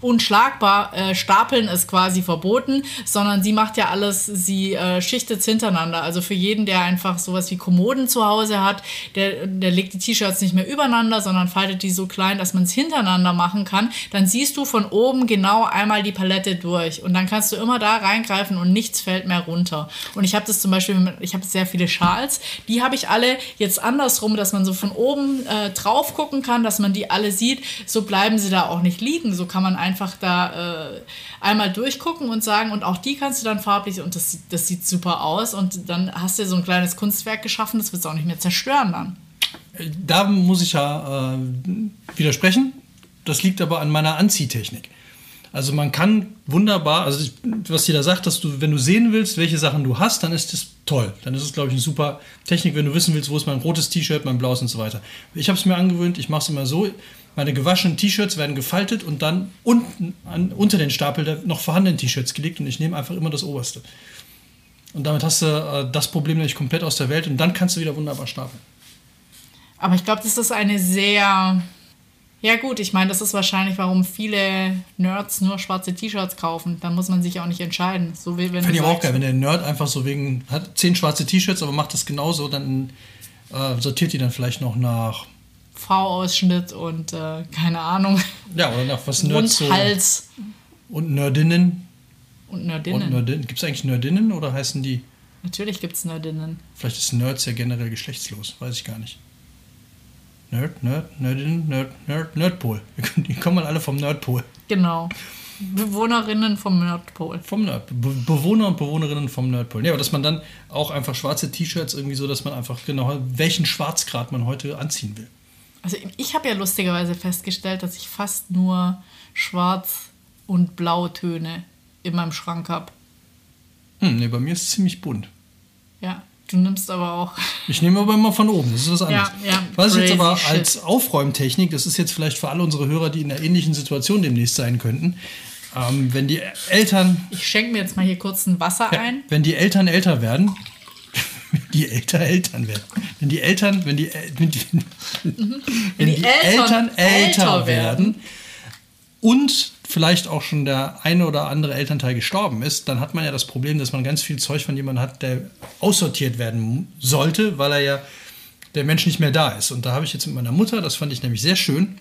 unschlagbar. Äh, Stapeln ist quasi verboten, sondern sie macht ja alles, sie äh, schichtet hintereinander. Also für jeden, der einfach sowas wie Kommoden zu Hause hat, der, der legt die T-Shirts nicht mehr übereinander, sondern faltet die so klein, dass man es hintereinander machen kann. Dann siehst du von oben genau einmal die Palette durch und dann kannst du immer da reingreifen und nichts fällt mehr runter. Und ich habe das zum Beispiel, ich habe sehr viele Schals, die habe ich alle jetzt andersrum, dass man so von oben äh, drauf gucken kann, dass man die alle sieht. So bleiben sie da auch nicht liegen. So kann man einfach da äh, einmal durchgucken und sagen, und auch die kannst du dann farblich, und das, das sieht super aus. Und dann hast du so ein kleines Kunstwerk geschaffen, das wird es auch nicht mehr zerstören dann. Da muss ich ja äh, widersprechen. Das liegt aber an meiner Anziehtechnik. Also man kann wunderbar, also was jeder sagt, dass du, wenn du sehen willst, welche Sachen du hast, dann ist das toll. Dann ist es, glaube ich, eine super Technik, wenn du wissen willst, wo ist mein rotes T-Shirt, mein blaues und so weiter. Ich habe es mir angewöhnt, ich mache es immer so, meine gewaschenen T-Shirts werden gefaltet und dann unten an, unter den Stapel der noch vorhandenen T-Shirts gelegt und ich nehme einfach immer das oberste. Und damit hast du äh, das Problem nämlich komplett aus der Welt und dann kannst du wieder wunderbar stapeln. Aber ich glaube, das ist eine sehr. Ja, gut, ich meine, das ist wahrscheinlich, warum viele Nerds nur schwarze T-Shirts kaufen. Dann muss man sich auch nicht entscheiden. So wie wenn Fände ich auch geil, wenn der Nerd einfach so wegen. hat zehn schwarze T-Shirts, aber macht das genauso, dann äh, sortiert die dann vielleicht noch nach V-Ausschnitt und äh, keine Ahnung. Ja, oder nach was Nerds so. Hals. Und Nerdinnen. Und Nerdinnen. Und Nerdinnen. Gibt es eigentlich Nerdinnen oder heißen die? Natürlich gibt es Nerdinnen. Vielleicht ist Nerds ja generell geschlechtslos, weiß ich gar nicht. Nerd, Nerd, Nerdin, Nerd, Nerd, Nerdpol. [LAUGHS] Die kommen alle vom Nerdpol. Genau. Bewohnerinnen vom Nerdpol. Vom Nerd, Be Bewohner und Bewohnerinnen vom Nerdpol. Ja, aber dass man dann auch einfach schwarze T-Shirts irgendwie so, dass man einfach genau welchen Schwarzgrad man heute anziehen will. Also ich habe ja lustigerweise festgestellt, dass ich fast nur Schwarz- und Blautöne in meinem Schrank habe. Hm, nee, bei mir ist es ziemlich bunt. Ja, du nimmst aber auch. Ich nehme aber immer von oben, das ist was anderes. Ja, ja, was ich jetzt aber shit. als Aufräumtechnik, das ist jetzt vielleicht für alle unsere Hörer, die in einer ähnlichen Situation demnächst sein könnten, ähm, wenn die Eltern. Ich schenke mir jetzt mal hier kurz ein Wasser ja, ein. Wenn die Eltern älter werden, [LAUGHS] die älter Eltern werden. Wenn die Eltern, wenn die, wenn die, [LAUGHS] wenn die, die Eltern, Eltern, älter werden und vielleicht auch schon der eine oder andere Elternteil gestorben ist, dann hat man ja das Problem, dass man ganz viel Zeug von jemandem hat, der aussortiert werden sollte, weil er ja der Mensch nicht mehr da ist. Und da habe ich jetzt mit meiner Mutter, das fand ich nämlich sehr schön,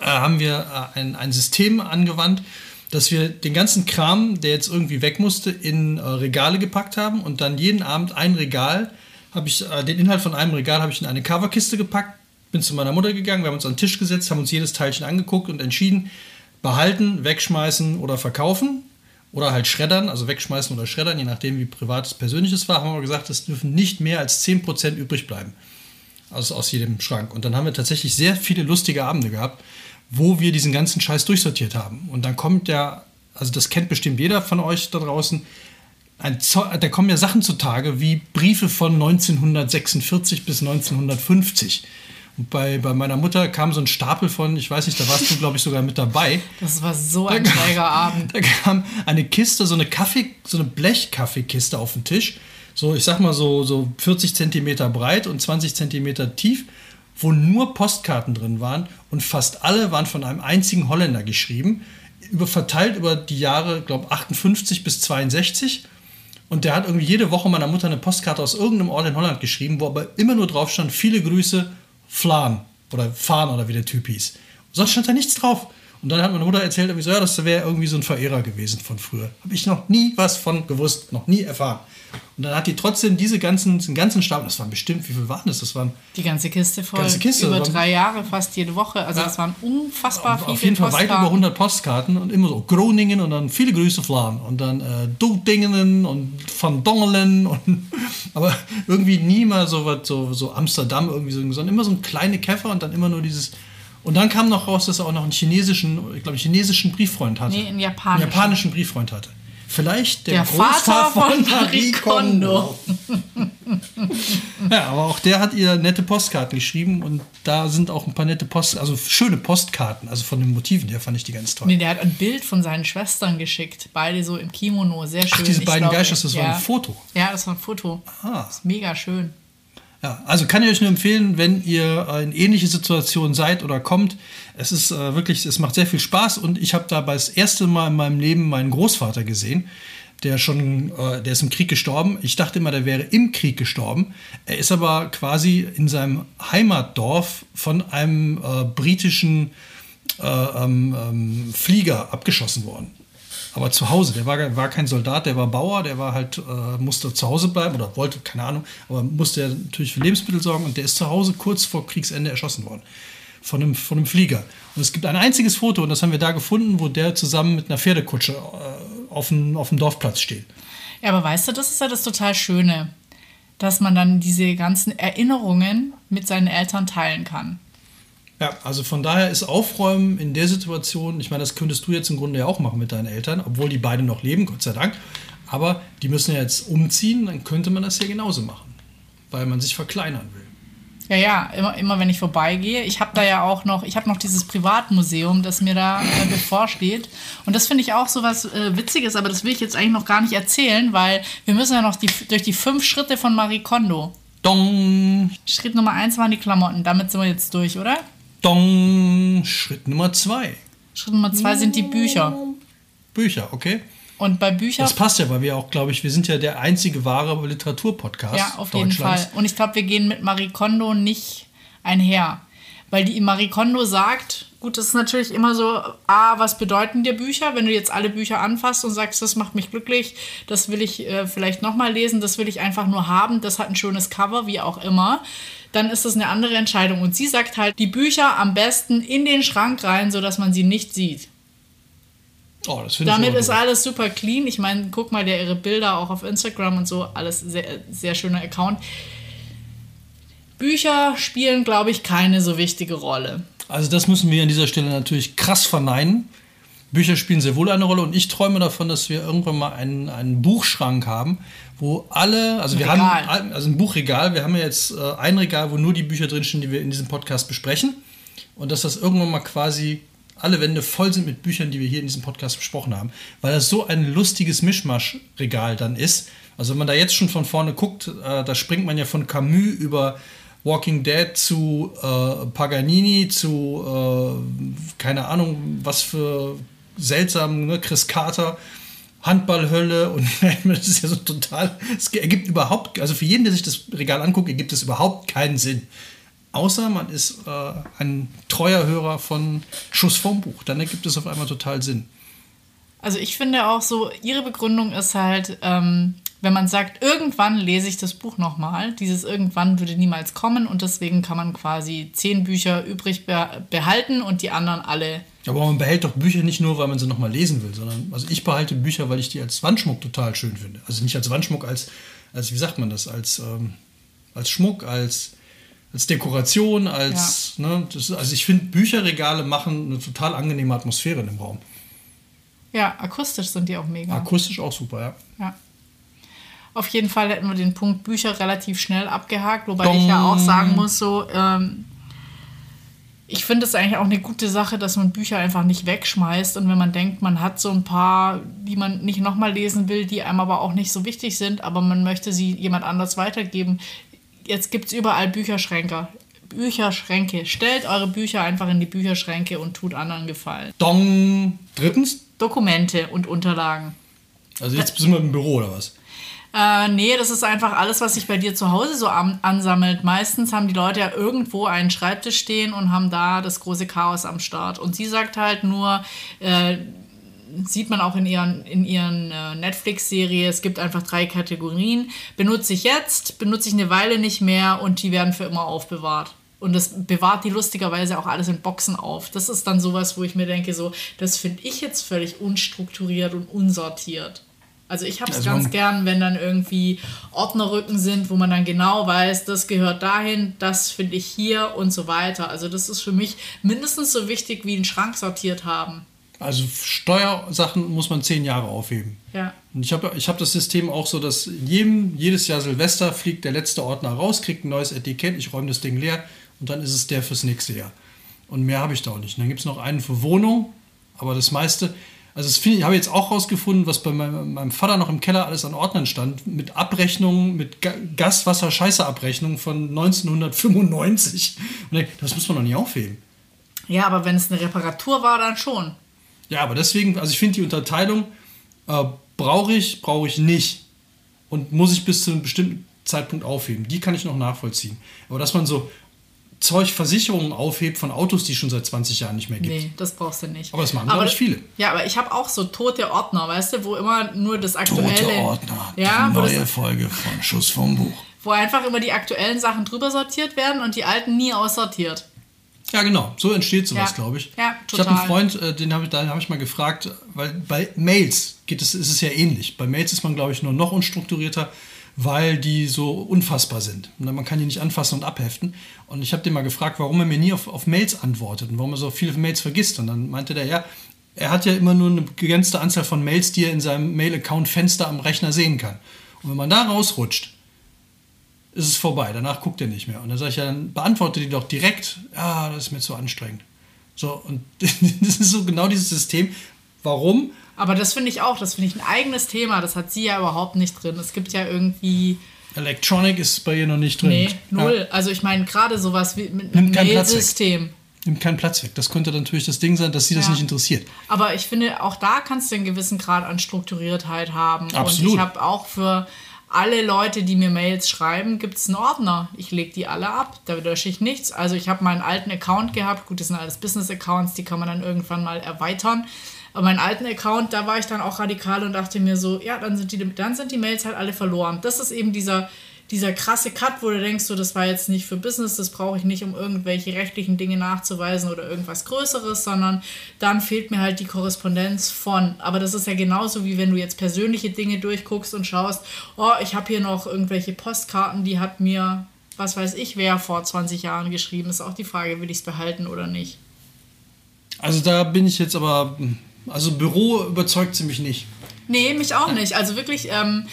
äh, haben wir äh, ein, ein System angewandt, dass wir den ganzen Kram, der jetzt irgendwie weg musste, in äh, Regale gepackt haben und dann jeden Abend ein Regal, habe ich äh, den Inhalt von einem Regal habe ich in eine Coverkiste gepackt, bin zu meiner Mutter gegangen, wir haben uns an den Tisch gesetzt, haben uns jedes Teilchen angeguckt und entschieden, behalten, wegschmeißen oder verkaufen oder halt schreddern, also wegschmeißen oder schreddern, je nachdem wie privat es persönliches war, haben wir gesagt, es dürfen nicht mehr als 10% übrig bleiben. Also aus jedem Schrank. Und dann haben wir tatsächlich sehr viele lustige Abende gehabt, wo wir diesen ganzen Scheiß durchsortiert haben. Und dann kommt ja, also das kennt bestimmt jeder von euch da draußen, da kommen ja Sachen zutage wie Briefe von 1946 bis 1950. Und bei, bei meiner Mutter kam so ein Stapel von, ich weiß nicht, da warst du, glaube ich, sogar mit dabei. Das war so ein schräger Abend. Da kam eine Kiste, so eine Kaffee, so eine Blechkaffeekiste auf den Tisch. So, ich sag mal so, so 40 Zentimeter breit und 20 Zentimeter tief wo nur Postkarten drin waren und fast alle waren von einem einzigen Holländer geschrieben, über, verteilt über die Jahre, glaube 58 bis 62. Und der hat irgendwie jede Woche meiner Mutter eine Postkarte aus irgendeinem Ort in Holland geschrieben, wo aber immer nur drauf stand, viele Grüße, Flan oder Fahn oder wie der Typ hieß. Sonst stand da nichts drauf. Und dann hat meine Mutter erzählt, so, ja, das wäre irgendwie so ein Verehrer gewesen von früher. Habe ich noch nie was von gewusst, noch nie erfahren. Und dann hat die trotzdem diese ganzen, den ganzen Stapel, das waren bestimmt, wie viel waren das? Das waren die ganze Kiste voll. Ganze Kiste. Über drei Jahre, fast jede Woche. Also ja. das waren unfassbar viele Auf jeden Fall weit über 100 Postkarten und immer so Groningen und dann viele Grüße Flan und dann äh, Dudingen und Van Dongelen und [LAUGHS] aber irgendwie nie mal so was, so, so Amsterdam irgendwie so, sondern immer so ein kleine Käfer und dann immer nur dieses und dann kam noch raus, dass er auch noch einen chinesischen, ich glaube, einen chinesischen Brieffreund hatte. Nee, einen japanischen. Einen japanischen Brieffreund hatte. Vielleicht der, der Vater von, Marie Kondo. ja, aber auch der hat ihr nette Postkarten geschrieben und da sind auch ein paar nette Post, also schöne Postkarten, also von den Motiven, der fand ich die ganz toll. Nee, der hat ein Bild von seinen Schwestern geschickt, beide so im Kimono, sehr schön. Ach, diese beiden Geisters, das ja. war ein Foto. Ja, das war ein Foto. Ah. Das ist mega schön. Ja, also kann ich euch nur empfehlen, wenn ihr in ähnliche Situationen seid oder kommt. Es ist äh, wirklich, es macht sehr viel Spaß und ich habe dabei das erste Mal in meinem Leben meinen Großvater gesehen. Der schon, äh, der ist im Krieg gestorben. Ich dachte immer, der wäre im Krieg gestorben. Er ist aber quasi in seinem Heimatdorf von einem äh, britischen äh, ähm, ähm, Flieger abgeschossen worden aber zu Hause. Der war, war kein Soldat, der war Bauer, der war halt, äh, musste zu Hause bleiben oder wollte, keine Ahnung, aber musste ja natürlich für Lebensmittel sorgen und der ist zu Hause kurz vor Kriegsende erschossen worden. Von einem, von einem Flieger. Und es gibt ein einziges Foto, und das haben wir da gefunden, wo der zusammen mit einer Pferdekutsche äh, auf, dem, auf dem Dorfplatz steht. Ja, aber weißt du, das ist ja das total Schöne, dass man dann diese ganzen Erinnerungen mit seinen Eltern teilen kann. Ja, also von daher ist Aufräumen in der Situation, ich meine, das könntest du jetzt im Grunde ja auch machen mit deinen Eltern, obwohl die beide noch leben, Gott sei Dank. Aber die müssen ja jetzt umziehen, dann könnte man das ja genauso machen, weil man sich verkleinern will. Ja, ja, immer, immer wenn ich vorbeigehe. Ich habe da ja auch noch, ich habe noch dieses Privatmuseum, das mir da äh, bevorsteht. Und das finde ich auch so was äh, Witziges, aber das will ich jetzt eigentlich noch gar nicht erzählen, weil wir müssen ja noch die, durch die fünf Schritte von Marie Kondo. Dong! Schritt Nummer eins waren die Klamotten. Damit sind wir jetzt durch, oder? Dong, Schritt Nummer zwei. Schritt Nummer zwei sind die Bücher. Bücher, okay. Und bei Büchern. Das passt ja, weil wir auch, glaube ich, wir sind ja der einzige wahre Literaturpodcast. Ja, auf jeden Fall. Und ich glaube, wir gehen mit Marie Kondo nicht einher. Weil die Marie Kondo sagt, gut, das ist natürlich immer so, ah, was bedeuten dir Bücher? Wenn du jetzt alle Bücher anfasst und sagst, das macht mich glücklich, das will ich äh, vielleicht nochmal lesen, das will ich einfach nur haben, das hat ein schönes Cover, wie auch immer dann ist das eine andere Entscheidung. Und sie sagt halt, die Bücher am besten in den Schrank rein, sodass man sie nicht sieht. Oh, das Damit ich ist alles super clean. Ich meine, guck mal, der ihre Bilder auch auf Instagram und so, alles sehr, sehr schöner Account. Bücher spielen, glaube ich, keine so wichtige Rolle. Also das müssen wir an dieser Stelle natürlich krass verneinen. Bücher spielen sehr wohl eine Rolle und ich träume davon, dass wir irgendwann mal einen, einen Buchschrank haben, wo alle, also ein wir Regal. haben also ein Buchregal, wir haben ja jetzt äh, ein Regal, wo nur die Bücher drinstehen, die wir in diesem Podcast besprechen und dass das irgendwann mal quasi alle Wände voll sind mit Büchern, die wir hier in diesem Podcast besprochen haben, weil das so ein lustiges Mischmaschregal dann ist. Also wenn man da jetzt schon von vorne guckt, äh, da springt man ja von Camus über Walking Dead zu äh, Paganini zu äh, keine Ahnung was für seltsam, ne? Chris Carter, Handballhölle und [LAUGHS] das ist ja so total, es ergibt überhaupt, also für jeden, der sich das Regal anguckt, ergibt es überhaupt keinen Sinn. Außer man ist äh, ein treuer Hörer von Schuss vom Buch, dann ergibt es auf einmal total Sinn. Also ich finde auch so, ihre Begründung ist halt, ähm, wenn man sagt, irgendwann lese ich das Buch nochmal, dieses irgendwann würde niemals kommen und deswegen kann man quasi zehn Bücher übrig behalten und die anderen alle. Aber man behält doch Bücher nicht nur, weil man sie nochmal lesen will, sondern also ich behalte Bücher, weil ich die als Wandschmuck total schön finde. Also nicht als Wandschmuck, als, als wie sagt man das, als, ähm, als Schmuck, als, als Dekoration, als, ja. ne, das, also ich finde Bücherregale machen eine total angenehme Atmosphäre in dem Raum. Ja, akustisch sind die auch mega. Akustisch auch super, ja. Ja. Auf jeden Fall hätten wir den Punkt Bücher relativ schnell abgehakt, wobei Dong. ich ja auch sagen muss, so, ähm, ich finde es eigentlich auch eine gute Sache, dass man Bücher einfach nicht wegschmeißt. Und wenn man denkt, man hat so ein paar, die man nicht nochmal lesen will, die einem aber auch nicht so wichtig sind, aber man möchte sie jemand anders weitergeben. Jetzt gibt es überall Bücherschränke. Bücherschränke. Stellt eure Bücher einfach in die Bücherschränke und tut anderen Gefallen. Dong. Drittens? Dokumente und Unterlagen. Also jetzt sind wir im Büro oder was? Äh, nee, das ist einfach alles, was sich bei dir zu Hause so an ansammelt. Meistens haben die Leute ja irgendwo einen Schreibtisch stehen und haben da das große Chaos am Start. Und sie sagt halt nur, äh, sieht man auch in ihren, in ihren äh, Netflix-Serie, es gibt einfach drei Kategorien. Benutze ich jetzt, benutze ich eine Weile nicht mehr und die werden für immer aufbewahrt. Und das bewahrt die lustigerweise auch alles in Boxen auf. Das ist dann sowas, wo ich mir denke, so, das finde ich jetzt völlig unstrukturiert und unsortiert. Also ich habe es also ganz gern, wenn dann irgendwie Ordnerrücken sind, wo man dann genau weiß, das gehört dahin, das finde ich hier und so weiter. Also das ist für mich mindestens so wichtig wie einen Schrank sortiert haben. Also Steuersachen muss man zehn Jahre aufheben. Ja. Und ich habe ich hab das System auch so, dass jedem, jedes Jahr Silvester fliegt der letzte Ordner raus, kriegt ein neues Etikett, ich räume das Ding leer und dann ist es der fürs nächste Jahr. Und mehr habe ich da auch nicht. Und dann gibt es noch einen für Wohnung, aber das meiste, also das ich habe jetzt auch rausgefunden, was bei meinem, meinem, Vater noch im Keller alles an Ordnern stand, mit Abrechnungen, mit Gas, Wasser, Scheiße-Abrechnungen von 1995. Und das muss man doch nicht aufheben. Ja, aber wenn es eine Reparatur war, dann schon. Ja, aber deswegen, also ich finde die Unterteilung, äh, brauche ich, brauche ich nicht. Und muss ich bis zu einem bestimmten Zeitpunkt aufheben. Die kann ich noch nachvollziehen. Aber dass man so Zeug Versicherungen aufhebt von Autos, die schon seit 20 Jahren nicht mehr gibt. Nee, das brauchst du nicht. Aber das machen, glaube ich, viele. Ja, aber ich habe auch so tote Ordner, weißt du, wo immer nur das aktuelle... Tote Ordner, ja, die neue Folge von Schuss vom Buch. Wo einfach immer die aktuellen Sachen drüber sortiert werden und die alten nie aussortiert. Ja, genau. So entsteht sowas, ja. glaube ich. Ja, total. Ich habe einen Freund, äh, den habe ich, hab ich mal gefragt, weil bei Mails geht es, ist es ja ähnlich. Bei Mails ist man, glaube ich, nur noch unstrukturierter weil die so unfassbar sind. Und man kann die nicht anfassen und abheften. Und ich habe den mal gefragt, warum er mir nie auf, auf Mails antwortet und warum er so viele Mails vergisst. Und dann meinte der, ja, er hat ja immer nur eine begrenzte Anzahl von Mails, die er in seinem Mail-Account-Fenster am Rechner sehen kann. Und wenn man da rausrutscht, ist es vorbei. Danach guckt er nicht mehr. Und dann sage ich ja, dann beantworte die doch direkt. Ja, das ist mir zu anstrengend. So, und [LAUGHS] das ist so genau dieses System. Warum? Aber das finde ich auch, das finde ich ein eigenes Thema. Das hat sie ja überhaupt nicht drin. Es gibt ja irgendwie. Electronic ist bei ihr noch nicht drin. Nee, null. Ja. Also ich meine, gerade sowas wie mit einem Mail-System. Nimmt keinen Platz weg. Das könnte natürlich das Ding sein, dass sie ja. das nicht interessiert. Aber ich finde, auch da kannst du einen gewissen Grad an Strukturiertheit haben. Absolut. Und ich habe auch für alle Leute, die mir Mails schreiben, gibt es einen Ordner. Ich lege die alle ab, da lösche ich nichts. Also ich habe meinen alten Account gehabt. Gut, das sind alles Business-Accounts, die kann man dann irgendwann mal erweitern. Aber meinen alten Account, da war ich dann auch radikal und dachte mir so, ja, dann sind die, dann sind die Mails halt alle verloren. Das ist eben dieser, dieser krasse Cut, wo du denkst, so, das war jetzt nicht für Business, das brauche ich nicht, um irgendwelche rechtlichen Dinge nachzuweisen oder irgendwas Größeres, sondern dann fehlt mir halt die Korrespondenz von. Aber das ist ja genauso, wie wenn du jetzt persönliche Dinge durchguckst und schaust, oh, ich habe hier noch irgendwelche Postkarten, die hat mir, was weiß ich, wer vor 20 Jahren geschrieben. Ist auch die Frage, will ich es behalten oder nicht. Also da bin ich jetzt aber also Büro überzeugt sie mich nicht. Nee, mich auch nicht. Also wirklich, ähm,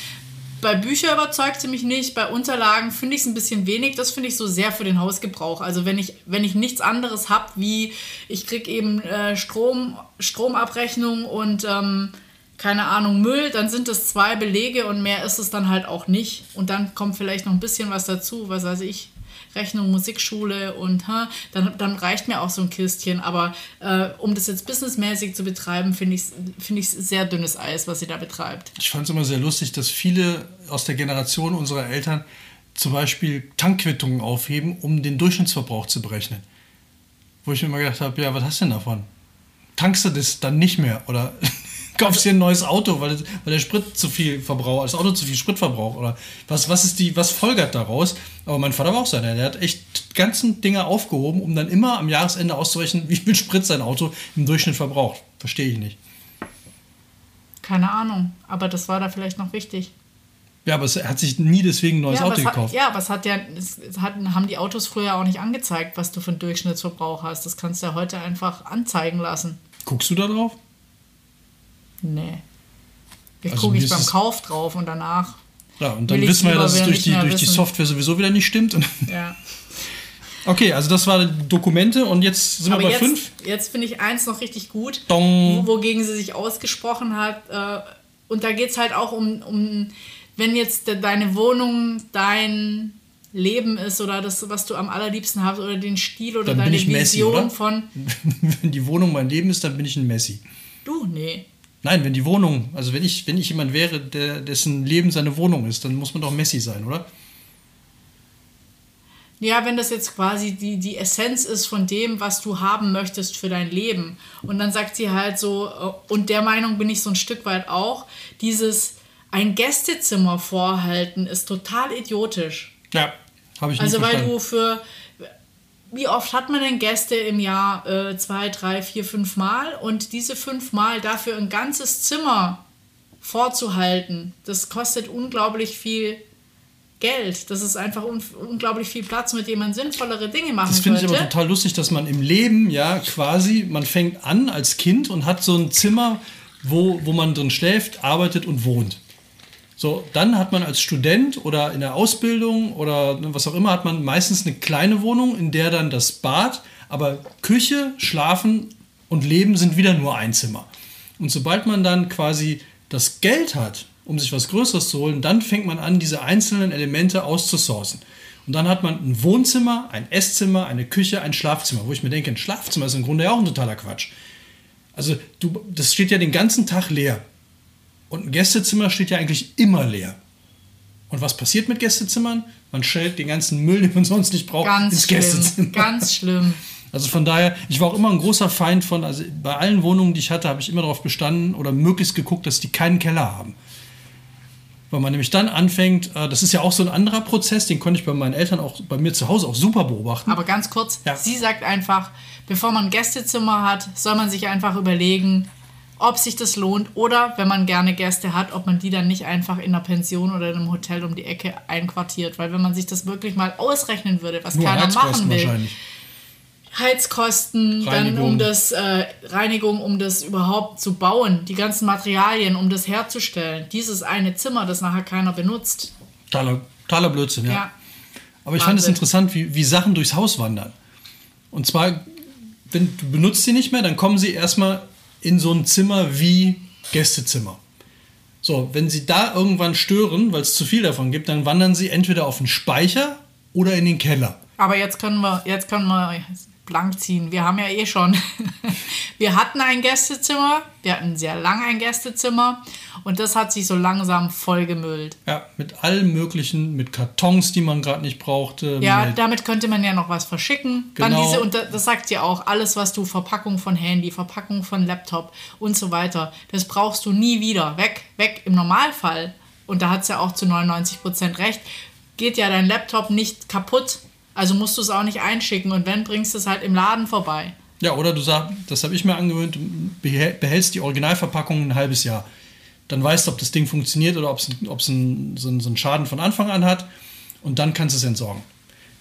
bei Büchern überzeugt sie mich nicht, bei Unterlagen finde ich es ein bisschen wenig. Das finde ich so sehr für den Hausgebrauch. Also wenn ich, wenn ich nichts anderes habe, wie ich kriege eben äh, Strom, Stromabrechnung und ähm, keine Ahnung, Müll, dann sind es zwei Belege und mehr ist es dann halt auch nicht. Und dann kommt vielleicht noch ein bisschen was dazu, was weiß ich, Rechnung, Musikschule und ha, dann, dann reicht mir auch so ein Kistchen. Aber äh, um das jetzt businessmäßig zu betreiben, finde ich es find sehr dünnes Eis, was sie da betreibt. Ich fand es immer sehr lustig, dass viele aus der Generation unserer Eltern zum Beispiel Tankquittungen aufheben, um den Durchschnittsverbrauch zu berechnen. Wo ich mir immer gedacht habe, ja, was hast du denn davon? Tankst du das dann nicht mehr? Oder kaufst dir ein neues Auto, weil, weil der Sprit zu viel verbraucht, das Auto zu viel Sprit verbraucht oder was, was ist die, was folgert daraus? Aber mein Vater war auch so einer, der hat echt ganzen Dinge aufgehoben, um dann immer am Jahresende auszurechnen, [LAUGHS] wie viel Sprit sein Auto im Durchschnitt verbraucht. Verstehe ich nicht. Keine Ahnung, aber das war da vielleicht noch wichtig. Ja, aber es hat sich nie deswegen ein neues ja, Auto hat, gekauft. ja, aber es hat ja, es hat, haben die Autos früher auch nicht angezeigt, was du für einen Durchschnittsverbrauch hast. Das kannst du ja heute einfach anzeigen lassen. Guckst du da drauf? Nee. Ich Also gucke ich beim Kauf drauf und danach. Ja, und dann wissen wir ja, dass es durch, die, durch die. Software sowieso wieder nicht stimmt. [LAUGHS] Ja. okay, also das war die Dokumente und jetzt sind Aber wir bei jetzt, fünf. jetzt finde ich eins noch richtig gut, Dong. wo- wogegen sie sich ausgesprochen hat. Äh, und da geht es halt auch um, um, wenn jetzt de- deine Wohnung dein Leben ist oder das, was du am allerliebsten hast oder den Stil oder Dann bin deine Messi, Vision oder? von. [LAUGHS] Wenn die Wohnung mein Leben ist, dann bin ich ein Messi. Du, nee. Nein, wenn die Wohnung, also wenn ich, wenn ich jemand wäre, der, dessen Leben seine Wohnung ist, dann muss man doch Messi sein, oder? Ja, wenn das jetzt quasi die, die Essenz ist von dem, was du haben möchtest für dein Leben. Und dann sagt sie halt so, äh, und der Meinung bin ich so ein Stück weit auch, dieses ein Gästezimmer vorhalten ist total idiotisch. Ja, habe ich nicht Also weil verstanden. du für, wie oft hat man denn Gäste im Jahr? Äh, zwei, drei, vier, fünf Mal. Und diese fünf Mal dafür ein ganzes Zimmer vorzuhalten, das kostet unglaublich viel Geld. Das ist einfach un unglaublich viel Platz, mit dem man sinnvollere Dinge machen Das finde ich aber total lustig, dass man im Leben ja quasi, man fängt an als Kind und hat so ein Zimmer, wo, wo man drin schläft, arbeitet und wohnt. So, dann hat man als Student oder in der Ausbildung oder was auch immer, hat man meistens eine kleine Wohnung, in der dann das Bad, aber Küche, Schlafen und Leben sind wieder nur ein Zimmer. Und sobald man dann quasi das Geld hat, um sich was Größeres zu holen, dann fängt man an, diese einzelnen Elemente auszusourcen. Und dann hat man ein Wohnzimmer, ein Esszimmer, eine Küche, ein Schlafzimmer, wo ich mir denke, ein Schlafzimmer ist im Grunde ja auch ein totaler Quatsch. Also du, das steht ja den ganzen Tag leer. Und ein Gästezimmer steht ja eigentlich immer leer. Und was passiert mit Gästezimmern? Man stellt den ganzen Müll, den man sonst nicht braucht, Ganz ins schlimm. Gästezimmer. Ganz schlimm. Also von daher, ich war auch immer ein großer Feind von, also bei allen Wohnungen, die ich hatte, habe ich immer darauf bestanden oder möglichst geguckt, dass die keinen Keller haben. Weil man nämlich dann anfängt, äh, das ist ja auch so ein anderer Prozess, den konnte ich bei meinen Eltern auch, bei mir zu Hause auch super beobachten. Aber ganz kurz, Ja. sie sagt einfach, bevor man ein Gästezimmer hat, soll man sich einfach überlegen, ob sich das lohnt oder wenn man gerne Gäste hat, ob man die dann nicht einfach in einer Pension oder in einem Hotel um die Ecke einquartiert. Weil wenn man sich das wirklich mal ausrechnen würde, was Nur keiner machen will, wahrscheinlich. Heizkosten, dann Reinigung. um das äh, Reinigung, um das überhaupt zu bauen, die ganzen Materialien, um das herzustellen. Dieses eine Zimmer, das nachher keiner benutzt. Totaler, totaler Blödsinn, ja. Ja. Aber ich fand es Wahnsinn. interessant, wie, wie Sachen durchs Haus wandern. Und zwar, wenn du benutzt sie nicht mehr, dann kommen sie erstmal in so ein Zimmer wie Gästezimmer. So, wenn sie da irgendwann stören, weil es zu viel davon gibt, dann wandern sie entweder auf den Speicher oder in den Keller. Aber jetzt können wir, jetzt können wir blank ziehen. Wir haben ja eh schon. [LAUGHS] Wir hatten ein Gästezimmer, wir hatten sehr lange ein Gästezimmer und das hat sich so langsam vollgemüllt. Ja, mit allem Möglichen, mit Kartons, die man gerade nicht brauchte. Ja, mit, damit könnte man ja noch was verschicken. Dann Genau. diese, und da- das sagt ja auch, alles, was du, Verpackung von Handy, Verpackung von Laptop und so weiter, das brauchst du nie wieder. Weg, weg im Normalfall. Und da hat es ja auch zu 99% recht, geht ja dein Laptop nicht kaputt. Also musst du es auch nicht einschicken und wenn, bringst du es halt im Laden vorbei. Ja, oder du sagst, das habe ich mir angewöhnt, behältst die Originalverpackung ein halbes Jahr. Dann weißt du, ob das Ding funktioniert oder ob es einen, so einen Schaden von Anfang an hat. Und dann kannst du es entsorgen.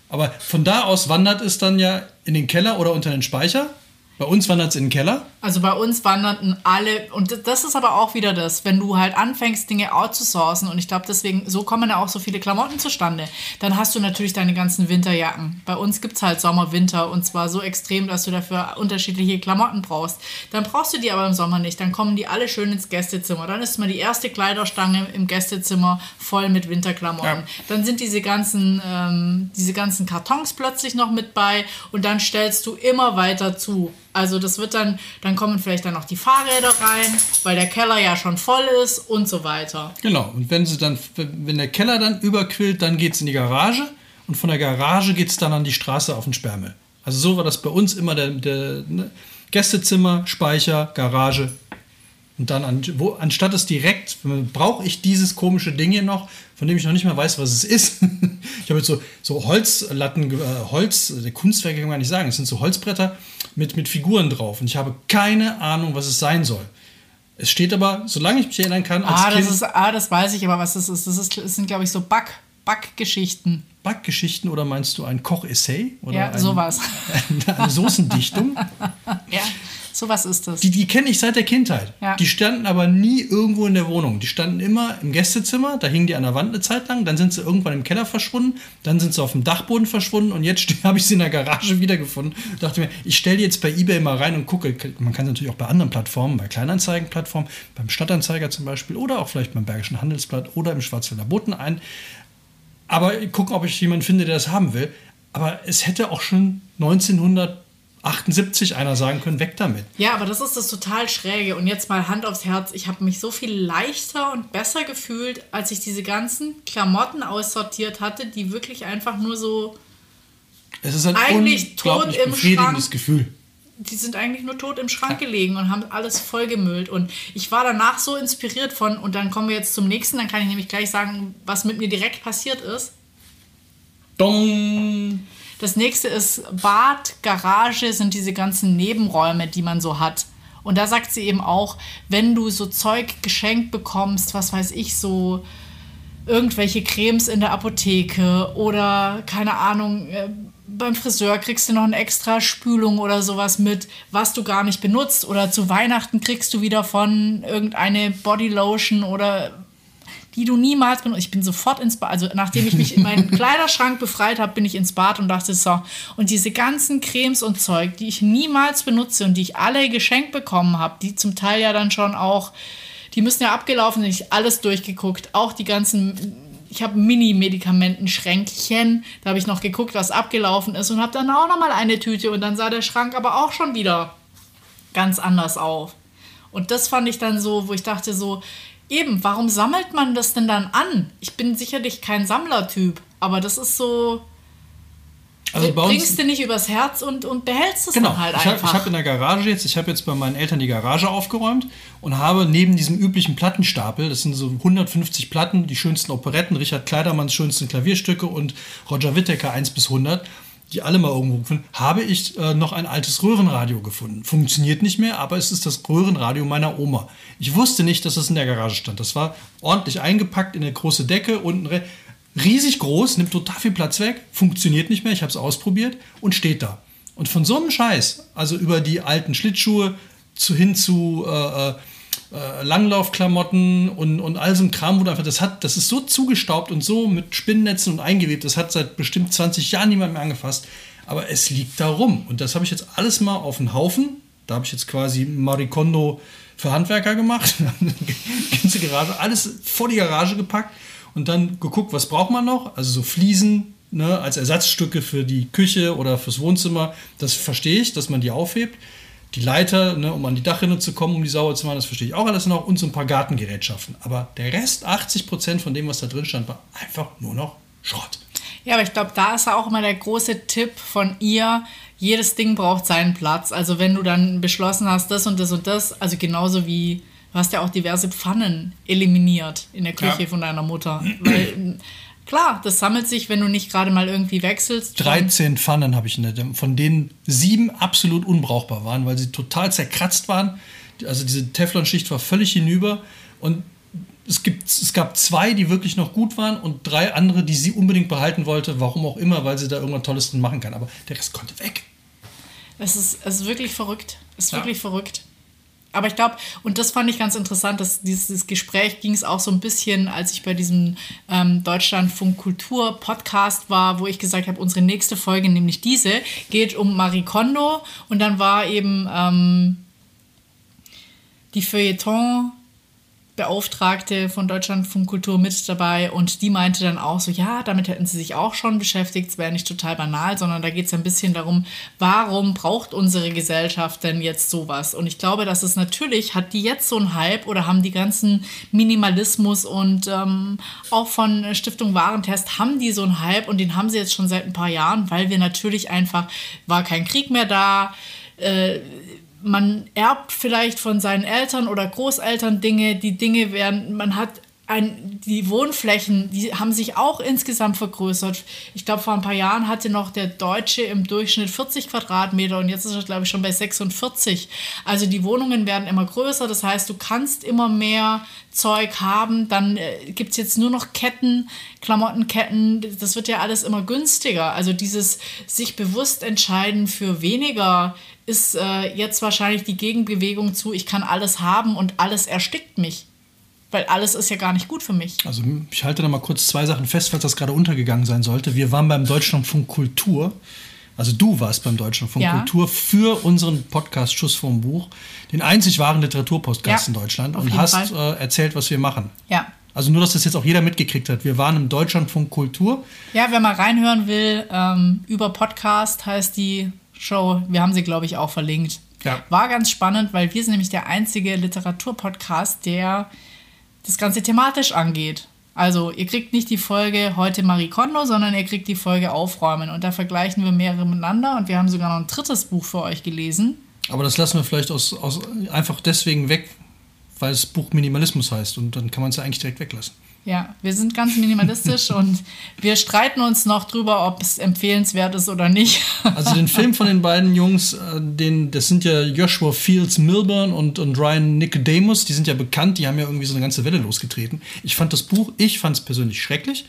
Aber von da aus wandert es dann ja in den Keller oder unter den Speicher. Bei uns wandert es in den Keller. Also bei uns wanderten alle, und das ist aber auch wieder das, wenn du halt anfängst, Dinge outzusourcen, und ich glaube deswegen, so kommen ja auch so viele Klamotten zustande, dann hast du natürlich deine ganzen Winterjacken. Bei uns gibt es halt Sommer, Winter, und zwar so extrem, dass du dafür unterschiedliche Klamotten brauchst. Dann brauchst du die aber im Sommer nicht, dann kommen die alle schön ins Gästezimmer. Dann ist mal die erste Kleiderstange im Gästezimmer voll mit Winterklamotten. Ja. Dann sind diese ganzen, ähm, diese ganzen Kartons plötzlich noch mit bei und dann stellst du immer weiter zu. Also das wird dann, dann kommen vielleicht dann noch die Fahrräder rein, weil der Keller ja schon voll ist und so weiter. Genau. Und wenn, sie dann, wenn der Keller dann überquillt, dann geht es in die Garage. Und von der Garage geht es dann an die Straße auf den Sperrmüll. Also so war das bei uns immer der, der ne? Gästezimmer, Speicher, Garage. Und dann, an, wo, anstatt es direkt, brauche ich dieses komische Ding hier noch, von dem ich noch nicht mal weiß, was es ist. [LAUGHS] ich habe jetzt so, so Holzlatten, äh, Holz, äh, Kunstwerke kann man nicht sagen, es sind so Holzbretter mit, mit Figuren drauf. Und ich habe keine Ahnung, was es sein soll. Es steht aber, solange ich mich erinnern kann, als ah, kind, das ist, ah, das weiß ich, aber was das ist, das, ist, das sind, glaube ich, so Back, Backgeschichten. Backgeschichten oder meinst du ein Koch-Essay? Ja, ein, sowas. Eine, [LAUGHS] eine Soßendichtung? [LAUGHS] ja. Sowas ist das. Die, die kenne ich seit der Kindheit. Ja. Die standen aber nie irgendwo in der Wohnung. Die standen immer im Gästezimmer, da hingen die an der Wand eine Zeit lang, dann sind sie irgendwann im Keller verschwunden, dann sind sie auf dem Dachboden verschwunden und jetzt [LAUGHS] habe ich sie in der Garage wiedergefunden. Ich dachte mir, ich stelle die jetzt bei Ebay mal rein und gucke. Man kann sie natürlich auch bei anderen Plattformen, bei Kleinanzeigenplattformen, beim Stadtanzeiger zum Beispiel oder auch vielleicht beim Bergischen Handelsblatt oder im Schwarzwälder Boten ein. Aber gucken, ob ich jemanden finde, der das haben will. Aber es hätte auch schon 1900 78 einer sagen können, weg damit. Ja, aber das ist das total schräge. Und jetzt mal Hand aufs Herz, ich habe mich so viel leichter und besser gefühlt, als ich diese ganzen Klamotten aussortiert hatte, die wirklich einfach nur so es ist ein eigentlich tot im Schrank. Gefühl. Die sind eigentlich nur tot im Schrank ja. gelegen und haben alles vollgemüllt. Und ich war danach so inspiriert von, und dann kommen wir jetzt zum nächsten, dann kann ich nämlich gleich sagen, was mit mir direkt passiert ist. Dong! Das nächste ist Bad, Garage sind diese ganzen Nebenräume, die man so hat. Und da sagt sie eben auch, wenn du so Zeug geschenkt bekommst, was weiß ich, so irgendwelche Cremes in der Apotheke oder keine Ahnung, äh, beim Friseur kriegst du noch eine extra Spülung oder sowas mit, was du gar nicht benutzt. Oder zu Weihnachten kriegst du wieder von irgendeine Bodylotion oder die du niemals benutzt. Ich bin sofort ins Bad, also nachdem ich mich in meinen [LAUGHS] Kleiderschrank befreit habe, bin ich ins Bad und dachte so, und diese ganzen Cremes und Zeug, die ich niemals benutze und die ich alle geschenkt bekommen habe, die zum Teil ja dann schon auch, die müssen ja abgelaufen sein, ich alles durchgeguckt, auch die ganzen ich habe Mini-Medikamenten-Schränkchen. Da habe ich noch geguckt, was abgelaufen ist und habe dann auch noch mal eine Tüte und dann sah der Schrank aber auch schon wieder ganz anders auf. Und das fand ich dann so, wo ich dachte so, Eben, warum sammelt man das denn dann an? Ich bin sicherlich kein Sammlertyp, aber das ist so. Also bringst du nicht übers Herz und, und behältst es genau. dann halt ich einfach. Hab, ich habe in der Garage jetzt, ich habe jetzt bei meinen Eltern die Garage aufgeräumt und habe neben diesem üblichen Plattenstapel, das sind so 150 Platten, die schönsten Operetten, Richard Kleidermanns schönsten Klavierstücke und Roger Whittaker 1 bis 100, die alle mal irgendwo gefunden, habe ich äh, noch ein altes Röhrenradio gefunden. Funktioniert nicht mehr, aber es ist das Röhrenradio meiner Oma. Ich wusste nicht, dass es in der Garage stand. Das war ordentlich eingepackt in eine große Decke, unten riesig groß, nimmt total viel Platz weg, funktioniert nicht mehr. Ich habe es ausprobiert und steht da. Und von so einem Scheiß, also über die alten Schlittschuhe zu, hin zu äh, äh Langlaufklamotten und, und all so ein Kram, wo einfach, das hat, das ist so zugestaubt und so mit Spinnnetzen und eingewebt, das hat seit bestimmt 20 Jahren niemand mehr angefasst. Aber es liegt da rum. Und das habe ich jetzt alles mal auf den Haufen. Da habe ich jetzt quasi Marikondo für Handwerker gemacht. [LAUGHS] ganze Garage, alles vor die Garage gepackt und dann geguckt, was braucht man noch? Also so Fliesen, Ne, als Ersatzstücke für die Küche oder fürs Wohnzimmer, das verstehe ich, dass man die aufhebt die Leiter, ne, um an die Dachrinne zu kommen, um die sauber zu machen, das verstehe ich auch alles noch, und so ein paar Gartengerätschaften. Aber der Rest, 80 Prozent von dem, was da drin stand, war einfach nur noch Schrott. Ja, aber ich glaube, da ist auch immer der große Tipp von ihr, jedes Ding braucht seinen Platz. Also wenn du dann beschlossen hast, das und das und das, also genauso wie du hast ja auch diverse Pfannen eliminiert in der Küche ja. von deiner Mutter. Weil Klar, das sammelt sich, wenn du nicht gerade mal irgendwie wechselst. 13 Pfannen habe ich in der Dämmung, von denen sieben absolut unbrauchbar waren, weil sie total zerkratzt waren. Also diese Teflonschicht war völlig hinüber und es, gibt, es gab zwei, die wirklich noch gut waren und drei andere, die sie unbedingt behalten wollte, warum auch immer, weil sie da irgendwas Tolles drin machen kann. Aber der Rest konnte weg. Es ist, es ist wirklich verrückt. Es ist ja. wirklich verrückt. Aber ich glaube, und das fand ich ganz interessant, dass dieses Gespräch ging es auch so ein bisschen, als ich bei diesem ähm, Deutschlandfunk Kultur Podcast war, wo ich gesagt habe, unsere nächste Folge, nämlich diese, geht um Marie Kondo. Und dann war eben ähm, die Feuilleton Beauftragte von Deutschlandfunk Kultur mit dabei und die meinte dann auch so, ja, damit hätten sie sich auch schon beschäftigt, es wäre nicht total banal, sondern da geht es ein bisschen darum, warum braucht unsere Gesellschaft denn jetzt sowas? Und ich glaube, dass es natürlich, hat die jetzt so einen Hype oder haben die ganzen Minimalismus und ähm, auch von Stiftung Warentest haben die so einen Hype und den haben sie jetzt schon seit ein paar Jahren, weil wir natürlich einfach, war kein Krieg mehr da, äh, man erbt vielleicht von seinen Eltern oder Großeltern Dinge, die Dinge werden, man hat ein, die Wohnflächen, die haben sich auch insgesamt vergrößert. Ich glaube, vor ein paar Jahren hatte noch der Deutsche im Durchschnitt 40 Quadratmeter und jetzt ist er, glaube ich, schon bei 46. Also die Wohnungen werden immer größer, das heißt, du kannst immer mehr Zeug haben. Dann äh, gibt es jetzt nur noch Ketten, Klamottenketten, das wird ja alles immer günstiger. Also dieses sich bewusst entscheiden für weniger ist äh, jetzt wahrscheinlich die Gegenbewegung zu, ich kann alles haben und alles erstickt mich. Weil alles ist ja gar nicht gut für mich. Also ich halte da mal kurz zwei Sachen fest, falls das gerade untergegangen sein sollte. Wir waren beim Deutschlandfunk Kultur. Also du warst beim Deutschlandfunk ja. Kultur für unseren Podcast Schuss vom Buch, den einzig wahren Literaturpodcast ja, in Deutschland und hast äh, erzählt, was wir machen. Ja. Also nur, dass das jetzt auch jeder mitgekriegt hat. Wir waren im Deutschlandfunk Kultur. Ja, wer mal reinhören will, ähm, über Podcast heißt die Show. Wir haben sie, glaube ich, auch verlinkt. Ja. War ganz spannend, weil wir sind nämlich der einzige Literaturpodcast, der das Ganze thematisch angeht. Also ihr kriegt nicht die Folge heute Marie Kondo, sondern ihr kriegt die Folge Aufräumen. Und da vergleichen wir mehrere miteinander und wir haben sogar noch ein drittes Buch für euch gelesen. Aber das lassen wir vielleicht aus, aus einfach deswegen weg, weil das Buch Minimalismus heißt und dann kann man es ja eigentlich direkt weglassen. Ja, wir sind ganz minimalistisch [LAUGHS] und wir streiten uns noch drüber, ob es empfehlenswert ist oder nicht. Also den Film von den beiden Jungs, äh, den, das sind ja Joshua Fields Milburn und, und Ryan Nicodemus, die sind ja bekannt, die haben ja irgendwie so eine ganze Welle losgetreten. Ich fand das Buch, ich fand es persönlich schrecklich,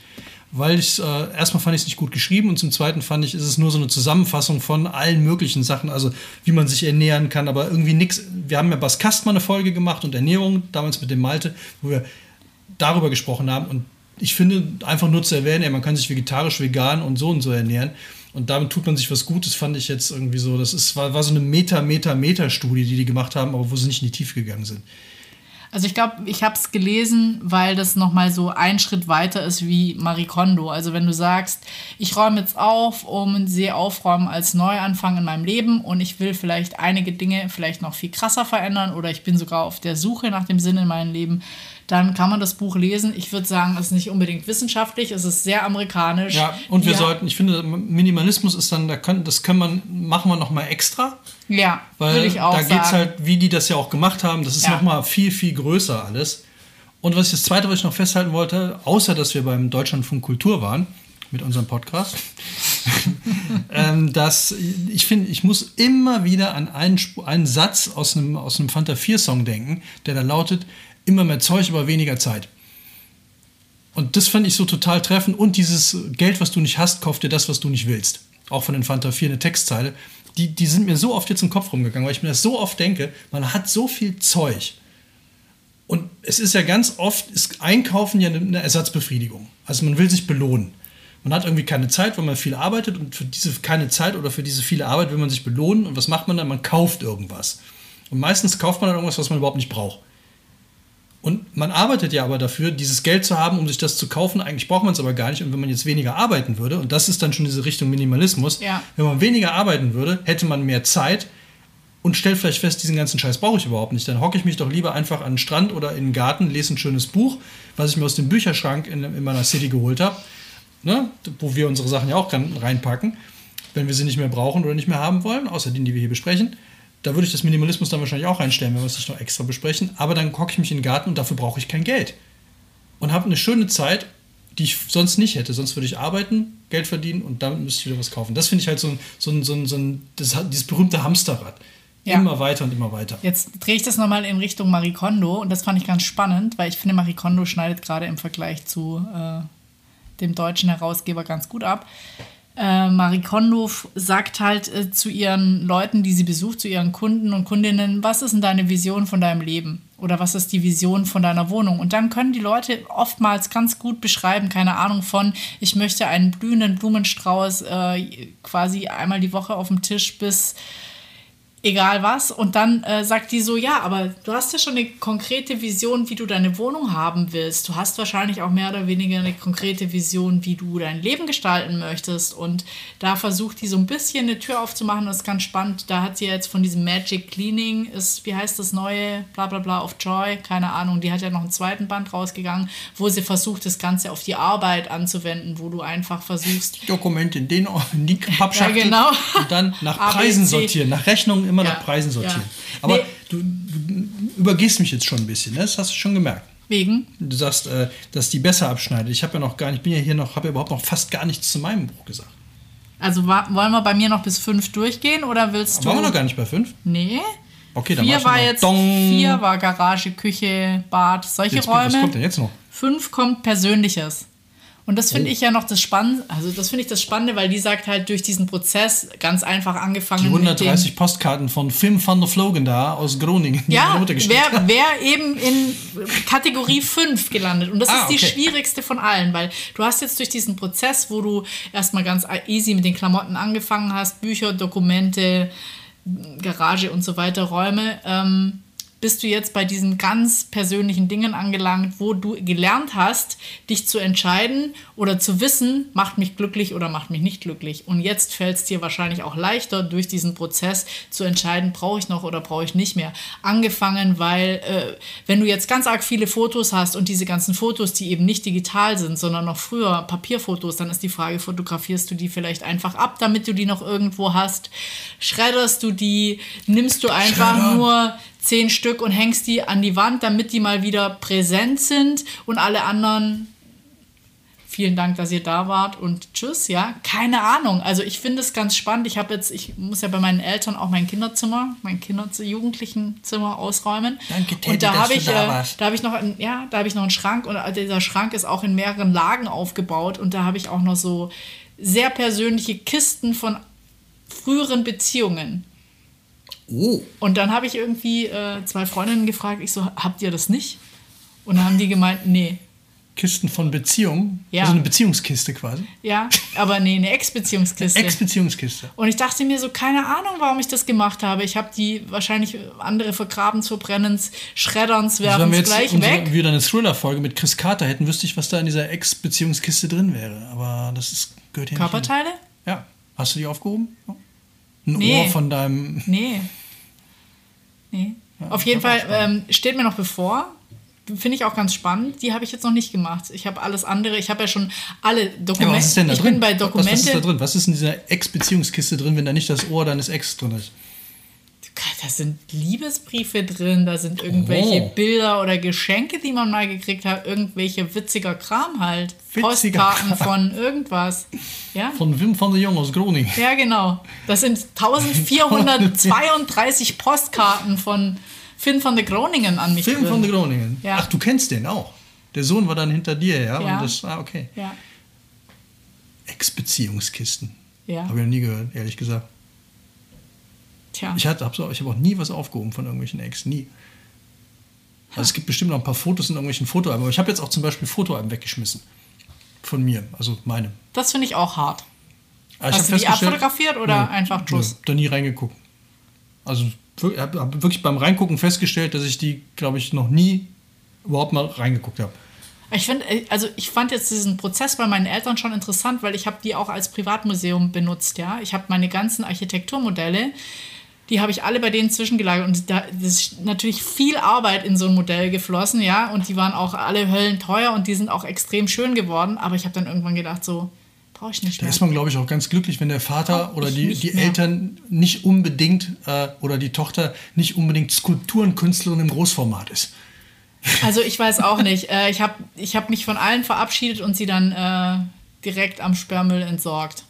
weil ich äh, erstmal fand ich es nicht gut geschrieben und zum zweiten fand ich, ist es nur so eine Zusammenfassung von allen möglichen Sachen, also wie man sich ernähren kann, aber irgendwie nichts. Wir haben ja Bas Kastmann eine Folge gemacht und Ernährung, damals mit dem Malte, wo wir darüber gesprochen haben. Und ich finde, einfach nur zu erwähnen, ey, man kann sich vegetarisch, vegan und so und so ernähren. Und damit tut man sich was Gutes, fand ich jetzt irgendwie so. Das ist, war, war so eine Meta, Meta, Meta-Studie, die die gemacht haben, aber wo sie nicht in die Tiefe gegangen sind. Also ich glaube, ich habe es gelesen, weil das nochmal so ein Schritt weiter ist wie Marie Kondo. Also wenn du sagst, ich räume jetzt auf, um sehe aufräumen als Neuanfang in meinem Leben und ich will vielleicht einige Dinge vielleicht noch viel krasser verändern oder ich bin sogar auf der Suche nach dem Sinn in meinem Leben, dann kann man das Buch lesen. Ich würde sagen, es ist nicht unbedingt wissenschaftlich, es ist sehr amerikanisch. Ja, und wir ja. sollten, ich finde, Minimalismus ist dann, da können, das können man, machen wir nochmal extra. Ja, würde ich auch. Da geht es halt, wie die das ja auch gemacht haben, das ist ja. nochmal viel, viel größer alles. Und was ich das Zweite, was ich noch festhalten wollte, außer dass wir beim Deutschlandfunk Kultur waren, mit unserem Podcast, [LAUGHS] ähm, dass ich finde, ich muss immer wieder an einen, einen Satz aus einem, aus einem Fanta 4-Song denken, der da lautet, immer mehr Zeug, aber weniger Zeit. Und das fand ich so total treffend. Und dieses Geld, was du nicht hast, kauf dir das, was du nicht willst. Auch von den Fanta 4 eine Textzeile. Die, die sind mir so oft jetzt im Kopf rumgegangen, weil ich mir das so oft denke, man hat so viel Zeug. Und es ist ja ganz oft, ist Einkaufen ja eine Ersatzbefriedigung. Also man will sich belohnen. Man hat irgendwie keine Zeit, weil man viel arbeitet und für diese keine Zeit oder für diese viele Arbeit will man sich belohnen. Und was macht man dann? Man kauft irgendwas. Und meistens kauft man dann irgendwas, was man überhaupt nicht braucht. Und man arbeitet ja aber dafür, dieses Geld zu haben, um sich das zu kaufen. Eigentlich braucht man es aber gar nicht. Und wenn man jetzt weniger arbeiten würde, und das ist dann schon diese Richtung Minimalismus, ja. wenn man weniger arbeiten würde, hätte man mehr Zeit und stellt vielleicht fest, diesen ganzen Scheiß brauche ich überhaupt nicht. Dann hocke ich mich doch lieber einfach an den Strand oder in den Garten, lese ein schönes Buch, was ich mir aus dem Bücherschrank in, in meiner City geholt habe, ne? wo wir unsere Sachen ja auch reinpacken, wenn wir sie nicht mehr brauchen oder nicht mehr haben wollen, außer denen, die wir hier besprechen da würde ich das Minimalismus dann wahrscheinlich auch reinstellen, wenn wir es nicht noch extra besprechen. Aber dann hocke ich mich in den Garten und dafür brauche ich kein Geld. Und habe eine schöne Zeit, die ich sonst nicht hätte. Sonst würde ich arbeiten, Geld verdienen und damit müsste ich wieder was kaufen. Das finde ich halt so ein, so ein, so ein, so ein das, dieses berühmte Hamsterrad. Ja. Immer weiter und immer weiter. Jetzt drehe ich das nochmal in Richtung Marie Kondo und das fand ich ganz spannend, weil ich finde, Marie Kondo schneidet gerade im Vergleich zu äh, dem deutschen Herausgeber ganz gut ab äh, Marie Kondo sagt halt äh, zu ihren Leuten, die sie besucht, zu ihren Kunden und Kundinnen, was ist denn deine Vision von deinem Leben? Oder was ist die Vision von deiner Wohnung? Und dann können die Leute oftmals ganz gut beschreiben, keine Ahnung von, ich möchte einen blühenden Blumenstrauß äh, quasi einmal die Woche auf dem Tisch bis egal was. Und dann äh, sagt die so, ja, aber du hast ja schon eine konkrete Vision, wie du deine Wohnung haben willst. Du hast wahrscheinlich auch mehr oder weniger eine konkrete Vision, wie du dein Leben gestalten möchtest. Und da versucht die so ein bisschen eine Tür aufzumachen. Das ist ganz spannend. Da hat sie jetzt von diesem Magic Cleaning, ist, wie heißt das neue, bla bla bla, auf Joy, keine Ahnung. Die hat ja noch einen zweiten Band rausgegangen, wo sie versucht, das Ganze auf die Arbeit anzuwenden, wo du einfach versuchst. Dokumente in den in die [LAUGHS] Pappschachtel ja, genau. und dann nach [LAUGHS] Preisen sortieren, nach Rechnungen immer Ja. nach Preisen sortieren. Ja. Aber Nee. du, du übergehst mich jetzt schon ein bisschen, ne? das hast du schon gemerkt. Wegen? Du sagst, äh, dass die besser abschneidet. Ich habe ja noch gar nicht, bin ja hier noch, habe ja überhaupt noch fast gar nichts zu meinem Buch gesagt. Also wollen wir bei mir noch bis fünf durchgehen oder willst du. Waren wir noch gar nicht bei fünf? Nee. Okay, dann Vier war mal jetzt, Dong. vier war Garage, Küche, Bad, solche Jetzt, was Räume. kommt denn jetzt noch? Fünf kommt Persönliches. Und das Oh. finde ich ja noch das Spannende, also das finde ich das Spannende, weil die sagt halt durch diesen Prozess ganz einfach angefangen Die mit 130 Postkarten von Film van der Vlogen da aus Groningen. Ja, wer, wer eben in Kategorie 5 gelandet. Und das Ah, ist die okay. schwierigste von allen, weil du hast jetzt durch diesen Prozess, wo du erstmal ganz easy mit den Klamotten angefangen hast, Bücher, Dokumente, Garage und so weiter, Räume, ähm, bist du jetzt bei diesen ganz persönlichen Dingen angelangt, wo du gelernt hast, dich zu entscheiden oder zu wissen, macht mich glücklich oder macht mich nicht glücklich. Und jetzt fällt es dir wahrscheinlich auch leichter, durch diesen Prozess zu entscheiden, brauche ich noch oder brauche ich nicht mehr. Angefangen, weil äh, wenn du jetzt ganz arg viele Fotos hast und diese ganzen Fotos, die eben nicht digital sind, sondern noch früher Papierfotos, dann ist die Frage, fotografierst du die vielleicht einfach ab, damit du die noch irgendwo hast? Schredderst du die? Nimmst du einfach Schreddern. nur zehn Stück und hängst die an die Wand, damit die mal wieder präsent sind und alle anderen vielen Dank, dass ihr da wart und tschüss, ja. Keine Ahnung. Also ich finde es ganz spannend. Ich habe jetzt, ich muss ja bei meinen Eltern auch mein Kinderzimmer, mein Kinder Jugendlichenzimmer ausräumen. Danke, Teddy, und da habe ich, da äh, da habe ich noch, einen, ja, da habe ich noch einen Schrank und dieser Schrank ist auch in mehreren Lagen aufgebaut und da habe ich auch noch so sehr persönliche Kisten von früheren Beziehungen. Oh, Und dann habe ich irgendwie äh, zwei Freundinnen gefragt, ich so, habt ihr das nicht? Und dann haben die gemeint, nee. Kisten von Beziehungen. Ja. Also eine Beziehungskiste quasi. Ja, aber nee, eine Ex-Beziehungskiste. Ex-Beziehungskiste. Und ich dachte mir so, keine Ahnung, warum ich das gemacht habe. Ich habe die wahrscheinlich andere vergrabens, verbrennens, schredderns, Also wenn werfen wir jetzt gleich unsere, weg. wieder eine Thriller-Folge mit Chris Carter hätten, wüsste ich, was da in dieser Ex-Beziehungskiste drin wäre. Aber das ist, gehört hier nicht Körperteile? Ja. Hast du die aufgehoben? Ein Nee. Ohr von deinem... Nee. Nee. Auf jeden Fall ähm, steht mir noch bevor. Finde ich auch ganz spannend. Die habe ich jetzt noch nicht gemacht. Ich habe alles andere. Ich habe ja schon alle Ja, Dokumente. was ist denn da ich drin? bin bei was, Dokumente. was ist da drin? Was ist in dieser Ex-Beziehungskiste drin, wenn da nicht das Ohr deines Ex drin ist? Da sind Liebesbriefe drin, da sind irgendwelche Oh. Bilder oder Geschenke, die man mal gekriegt hat, irgendwelche witziger Kram halt. Witziger Postkarten Kram. von irgendwas. Ja? Von Wim van der Jong aus Groningen. Ja, genau. Das sind [LAUGHS] 1432 Postkarten von Finn van der Groningen an mich Film drin. von der Groningen. Ja. Ach, du kennst den auch. Der Sohn war dann hinter dir, ja? Ja. Und das, ah, okay. Ja, Ex-Beziehungskisten. ja. Habe ich noch nie gehört, ehrlich gesagt. Tja. Ich habe so, ich hab auch nie was aufgehoben von irgendwelchen Ex. Nie. Also es gibt bestimmt noch ein paar Fotos in irgendwelchen Fotoalben. Aber ich habe jetzt auch zum Beispiel Fotoalben weggeschmissen. Von mir, also meine. Das finde ich auch hart. Ich Hast du die abfotografiert oder Nö, einfach nö, Da nie reingeguckt. Also habe hab wirklich beim Reingucken festgestellt, dass ich die, glaube ich, noch nie überhaupt mal reingeguckt habe. Ich finde, also ich fand jetzt diesen Prozess bei meinen Eltern schon interessant, weil ich habe die auch als Privatmuseum benutzt, ja. Ich habe meine ganzen Architekturmodelle, die habe ich alle bei denen zwischengelagert und da das ist natürlich viel Arbeit in so ein Modell geflossen, ja. Und die waren auch alle höllenteuer und die sind auch extrem schön geworden. Aber ich habe dann irgendwann gedadt, so brauche ich nicht Da mehr. ist man, glaube ich, auch ganz glücklich, wenn der Vater Brauch oder die, die mehr. Eltern nicht unbedingt äh, oder die Tochter nicht unbedingt Skulpturenkünstlerin im Großformat ist. Also ich weiß auch [LAUGHS] nicht. Äh, ich habe ich hab mich von allen verabschiedet und sie dann äh, direkt am Sperrmüll entsorgt.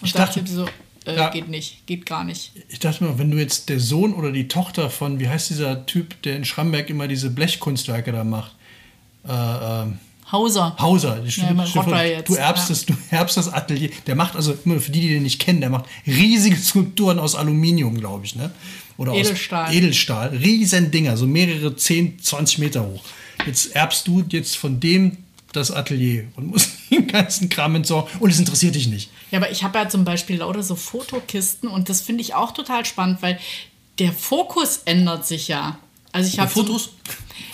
Und Ich dachte- dachte so, äh, Ja. geht nicht, geht gar nicht. Ich dachte mir, wenn du jetzt der Sohn oder die Tochter von, wie heißt dieser Typ, der in Schramberg immer diese Blechkunstwerke da macht? Äh, ähm, Hauser. Hauser, die Ja, jetzt, du erbst ja. das, du erbst das Atelier. Der macht also immer für die, die den nicht kennen, der macht riesige Skulpturen aus Aluminium, glaube ich, ne? Oder Edelstahl. aus Edelstahl, riesen Dinger, so mehrere 10, 20 Meter hoch. Jetzt erbst du jetzt von dem das Atelier und musst [LAUGHS] den ganzen Kram entsorgen und es interessiert dich nicht. Ja, aber ich habe ja zum Beispiel lauter so Fotokisten und das finde ich auch total spannend, weil der Fokus ändert sich ja. Also ich habe Fotos?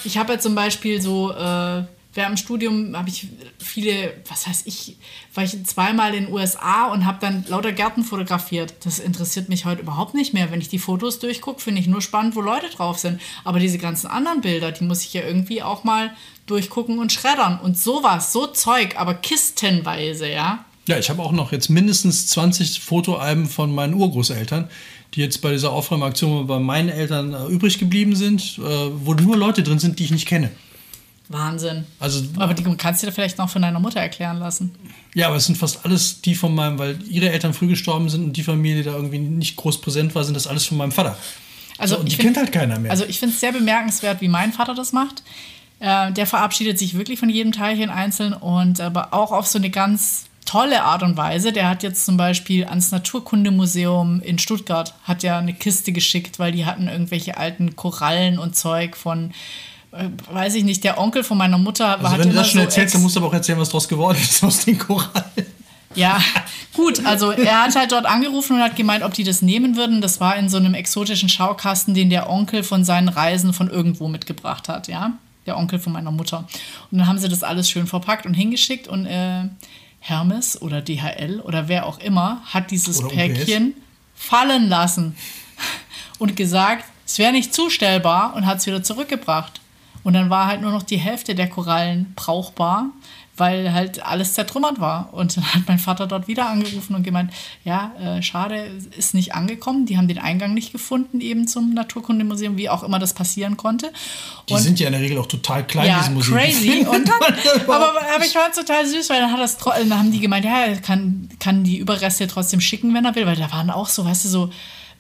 Ich habe ja zum Beispiel so, äh, während dem Studium habe ich viele, was heißt ich, war ich zweimal in den USA und habe dann lauter Gärten fotografiert. Das interessiert mich heute überhaupt nicht mehr. Wenn ich die Fotos durchgucke, finde ich nur spannend, wo Leute drauf sind. Aber diese ganzen anderen Bilder, die muss ich ja irgendwie auch mal durchgucken und schreddern. Und sowas, so Zeug, aber kistenweise, ja. Ja, ich habe auch noch jetzt mindestens 20 Fotoalben von meinen Urgroßeltern, die jetzt bei dieser Aufräumaktion bei meinen Eltern äh, übrig geblieben sind, äh, wo nur Leute drin sind, die ich nicht kenne. Wahnsinn. Also, Aber die kannst du dir vielleicht noch von deiner Mutter erklären lassen. ja, aber es sind fast alles die von meinem, weil ihre Eltern früh gestorben sind und die Familie da irgendwie nicht groß präsent war, sind das alles von meinem Vater. Also So, die find- kennt halt keiner mehr. Also ich finde es sehr bemerkenswert, wie mein Vater das macht. Äh, der verabschiedet sich wirklich von jedem Teilchen einzeln und aber auch auf so eine ganz tolle Art und Weise. Der hat jetzt zum Beispiel ans Naturkundemuseum in Stuttgart hat ja eine Kiste geschickt, weil die hatten irgendwelche alten Korallen und Zeug von weiß ich nicht, der Onkel von meiner Mutter war also hat wenn du immer das schon so erzählst, dann musst du aber auch erzählen, was draus geworden ist aus den Korallen. Ja, gut, also er hat halt dort angerufen und hat gemeint, ob die das nehmen würden. Das war in so einem exotischen Schaukasten, den der Onkel von seinen Reisen von irgendwo mitgebracht hat, ja. Der Onkel von meiner Mutter. Und dann haben sie das alles schön verpackt und hingeschickt und äh, Hermes oder DHL oder wer auch immer hat dieses Oder UPS. Päckchen fallen lassen und gesagt, es wäre nicht zustellbar und hat es wieder zurückgebracht. Und dann war halt nur noch die Hälfte der Korallen brauchbar, weil halt alles zertrümmert war. Und dann hat mein Vater dort wieder angerufen und gemeint, ja, äh, schade, ist nicht angekommen. Die haben den Eingang nicht gefunden eben zum Naturkundemuseum, wie auch immer das passieren konnte. Die Und- sind ja in der Regel auch total klein, ja, diese Musik. crazy. [LAUGHS] Und dann, [LAUGHS] aber, aber ich fand es total süß, weil dann, hat das, dann haben die gemeint, ja, er kann, kann die Überreste trotzdem schicken, wenn er will, weil da waren auch so, weißt du, so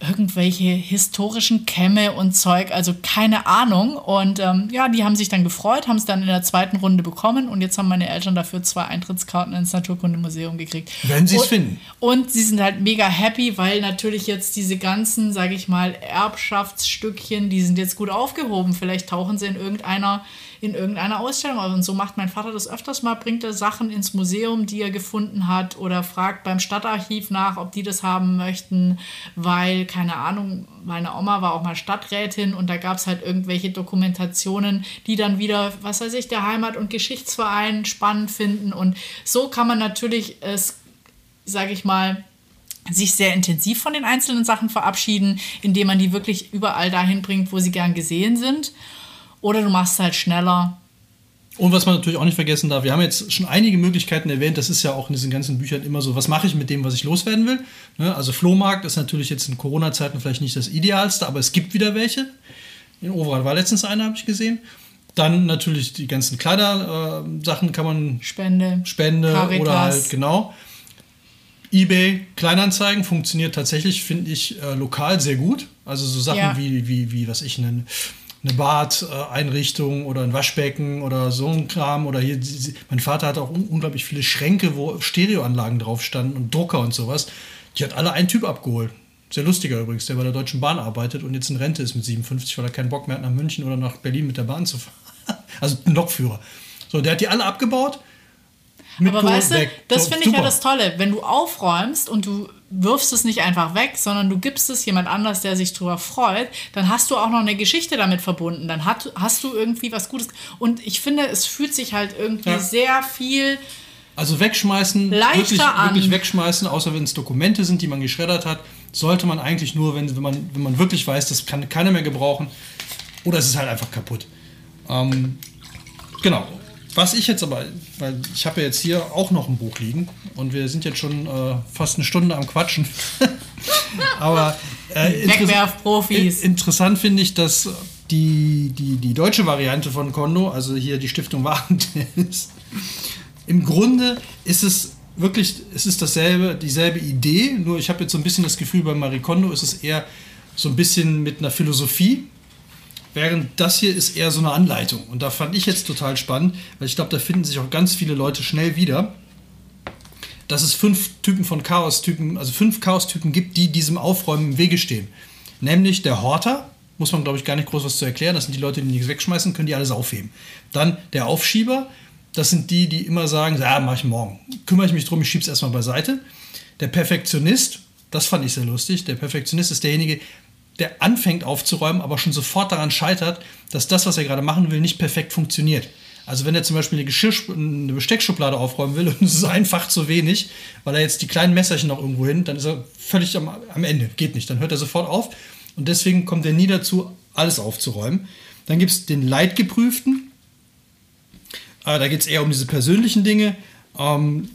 irgendwelche historischen Kämme und Zeug, also keine Ahnung. Und ähm, ja, die haben sich dann gefreut, haben es dann in der zweiten Runde bekommen und jetzt haben meine Eltern dafür zwei Eintrittskarten ins Naturkundemuseum gekriegt. Wenn sie es finden. Und sie sind halt mega happy, weil natürlich jetzt diese ganzen, sage ich mal, Erbschaftsstückchen, die sind jetzt gut aufgehoben. Vielleicht tauchen sie in irgendeiner, in irgendeiner Ausstellung auf. Und so macht mein Vater das öfters mal, bringt er Sachen ins Museum, die er gefunden hat oder fragt beim Stadtarchiv nach, ob die das haben möchten, weil, keine Ahnung, meine Oma war auch mal Stadträtin und da gab es halt irgendwelche Dokumentationen, die dann wieder, was weiß ich, der Heimat- und Geschichtsverein spannend finden. Und so kann man natürlich es sage ich mal, sich sehr intensiv von den einzelnen Sachen verabschieden, indem man die wirklich überall dahin bringt, wo sie gern gesehen sind. Oder du machst halt schneller. Und was man natürlich auch nicht vergessen darf, wir haben jetzt schon einige Möglichkeiten erwähnt, das ist ja auch in diesen ganzen Büchern immer so, was mache ich mit dem, was ich loswerden will. Ne? Also Flohmarkt ist natürlich jetzt in Corona-Zeiten vielleicht nicht das Idealste, aber es gibt wieder welche. In Overath war letztens einer, habe ich gesehen. Dann natürlich die ganzen Kleidersachen kann man Spende. Spende Caritas. oder halt genau. eBay Kleinanzeigen funktioniert tatsächlich, finde ich, äh, lokal sehr gut. Also so Sachen Ja. wie, wie, wie, was ich, eine, eine Bad-Einrichtung oder ein Waschbecken oder so ein Kram. Oder hier, mein Vater hat auch un unglaublich viele Schränke, wo Stereoanlagen drauf standen und Drucker und sowas. Die hat alle ein Typ abgeholt. Sehr lustiger übrigens, der bei der Deutschen Bahn arbeitet und jetzt in Rente ist mit 57, weil er keinen Bock mehr hat, nach München oder nach Berlin mit der Bahn zu fahren. [LAUGHS] Also ein Lokführer. So, der hat die alle abgebaut. Aber weißt du, das So, finde ich ja das Tolle. Wenn du aufräumst und du wirfst es nicht einfach weg, sondern du gibst es jemand anders, der sich drüber freut, dann hast du auch noch eine Geschichte damit verbunden. Dann hat, hast du irgendwie was Gutes. Und ich finde, es fühlt sich halt irgendwie Ja. sehr viel Also wegschmeißen, Leichter wirklich, an. wirklich wegschmeißen, außer wenn es Dokumente sind, die man geschreddert hat, sollte man eigentlich nur, wenn, wenn, man, wenn man wirklich weiß, das kann keiner mehr gebrauchen oder es ist halt einfach kaputt. Ähm, genau. Was ich jetzt aber, weil ich habe ja jetzt hier auch noch ein Buch liegen und wir sind jetzt schon äh, fast eine Stunde am Quatschen. [LAUGHS] aber äh, interess- Wegwerfprofis. in- interessant finde ich, dass die, die, die deutsche Variante von Kondo, also hier die Stiftung Warentest, [LAUGHS] im Grunde ist es wirklich, es ist dasselbe, dieselbe Idee, nur ich habe jetzt so ein bisschen das Gefühl, bei Marie Kondo ist es eher so ein bisschen mit einer Philosophie, während das hier ist eher so eine Anleitung. Und da fand ich jetzt total spannend, weil ich glaube, da finden sich auch ganz viele Leute schnell wieder, dass es fünf Typen von Chaos-Typen, also fünf Chaos-Typen gibt, die diesem Aufräumen im Wege stehen. Nämlich der Horter, muss man glaube ich gar nicht groß was zu erklären, das sind die Leute, die nichts wegschmeißen, können die alles aufheben. Dann der Aufschieber, das sind die, die immer sagen, ja, mach ich morgen. Kümmere ich mich drum, ich schieb's erstmal beiseite. Der Perfektionist, das fand ich sehr lustig, der Perfektionist ist derjenige, der anfängt aufzuräumen, aber schon sofort daran scheitert, dass das, was er gerade machen will, nicht perfekt funktioniert. Also wenn er zum Beispiel eine, eine Besteckschublade aufräumen will [LAUGHS] und es ist einfach zu wenig, weil er jetzt die kleinen Messerchen noch irgendwo hin, dann ist er völlig am, am Ende. Geht nicht. Dann hört er sofort auf. Und deswegen kommt er nie dazu, alles aufzuräumen. Dann gibt es den Leidgeprüften. Äh, da geht es eher um diese persönlichen Dinge. Ähm,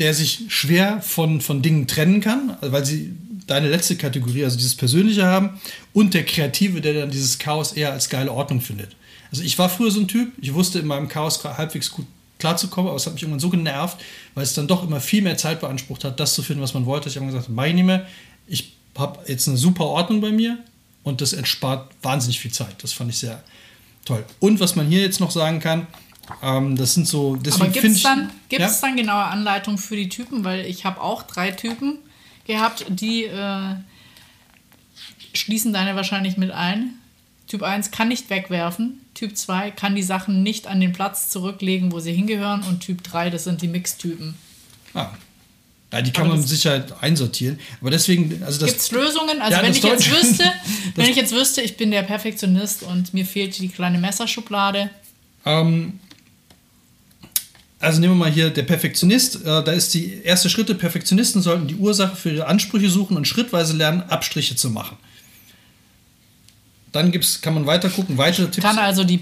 der sich schwer von, von Dingen trennen kann, weil sie deine letzte Kategorie, also dieses Persönliche haben, und der Kreative, der dann dieses Chaos eher als geile Ordnung findet. Also ich war früher so ein Typ, ich wusste in meinem Chaos halbwegs gut klarzukommen, aber es hat mich irgendwann so genervt, weil es dann doch immer viel mehr Zeit beansprucht hat, das zu finden, was man wollte. Ich habe gesagt, nicht mehr. Ich habe jetzt eine super Ordnung bei mir und das entspart wahnsinnig viel Zeit. Das fand ich sehr toll. Und was man hier jetzt noch sagen kann, ähm, das sind so. Aber gibt es dann, ja? dann genaue Anleitungen für die Typen? Weil ich habe auch drei Typen gehabt, die äh, schließen deine wahrscheinlich mit ein. Typ 1 kann nicht wegwerfen. Typ 2 kann die Sachen nicht an den Platz zurücklegen, wo sie hingehören. Und Typ 3, das sind die Mixtypen. Ah. Ja, die kann Aber man mit Sicherheit einsortieren. Aber deswegen, also das. Gibt es Lösungen? Also ja, wenn ich jetzt wüsste, [LAUGHS] wenn ich jetzt wüsste, ich bin der Perfektionist und mir fehlt die kleine Messerschublade. Ähm, also nehmen wir mal hier der Perfektionist. Äh, da ist die erste Schritte. Perfektionisten sollten die Ursache für ihre Ansprüche suchen und schrittweise lernen, Abstriche zu machen. Dann gibt's, kann man weiter gucken, weitere Tipps. Kann also die,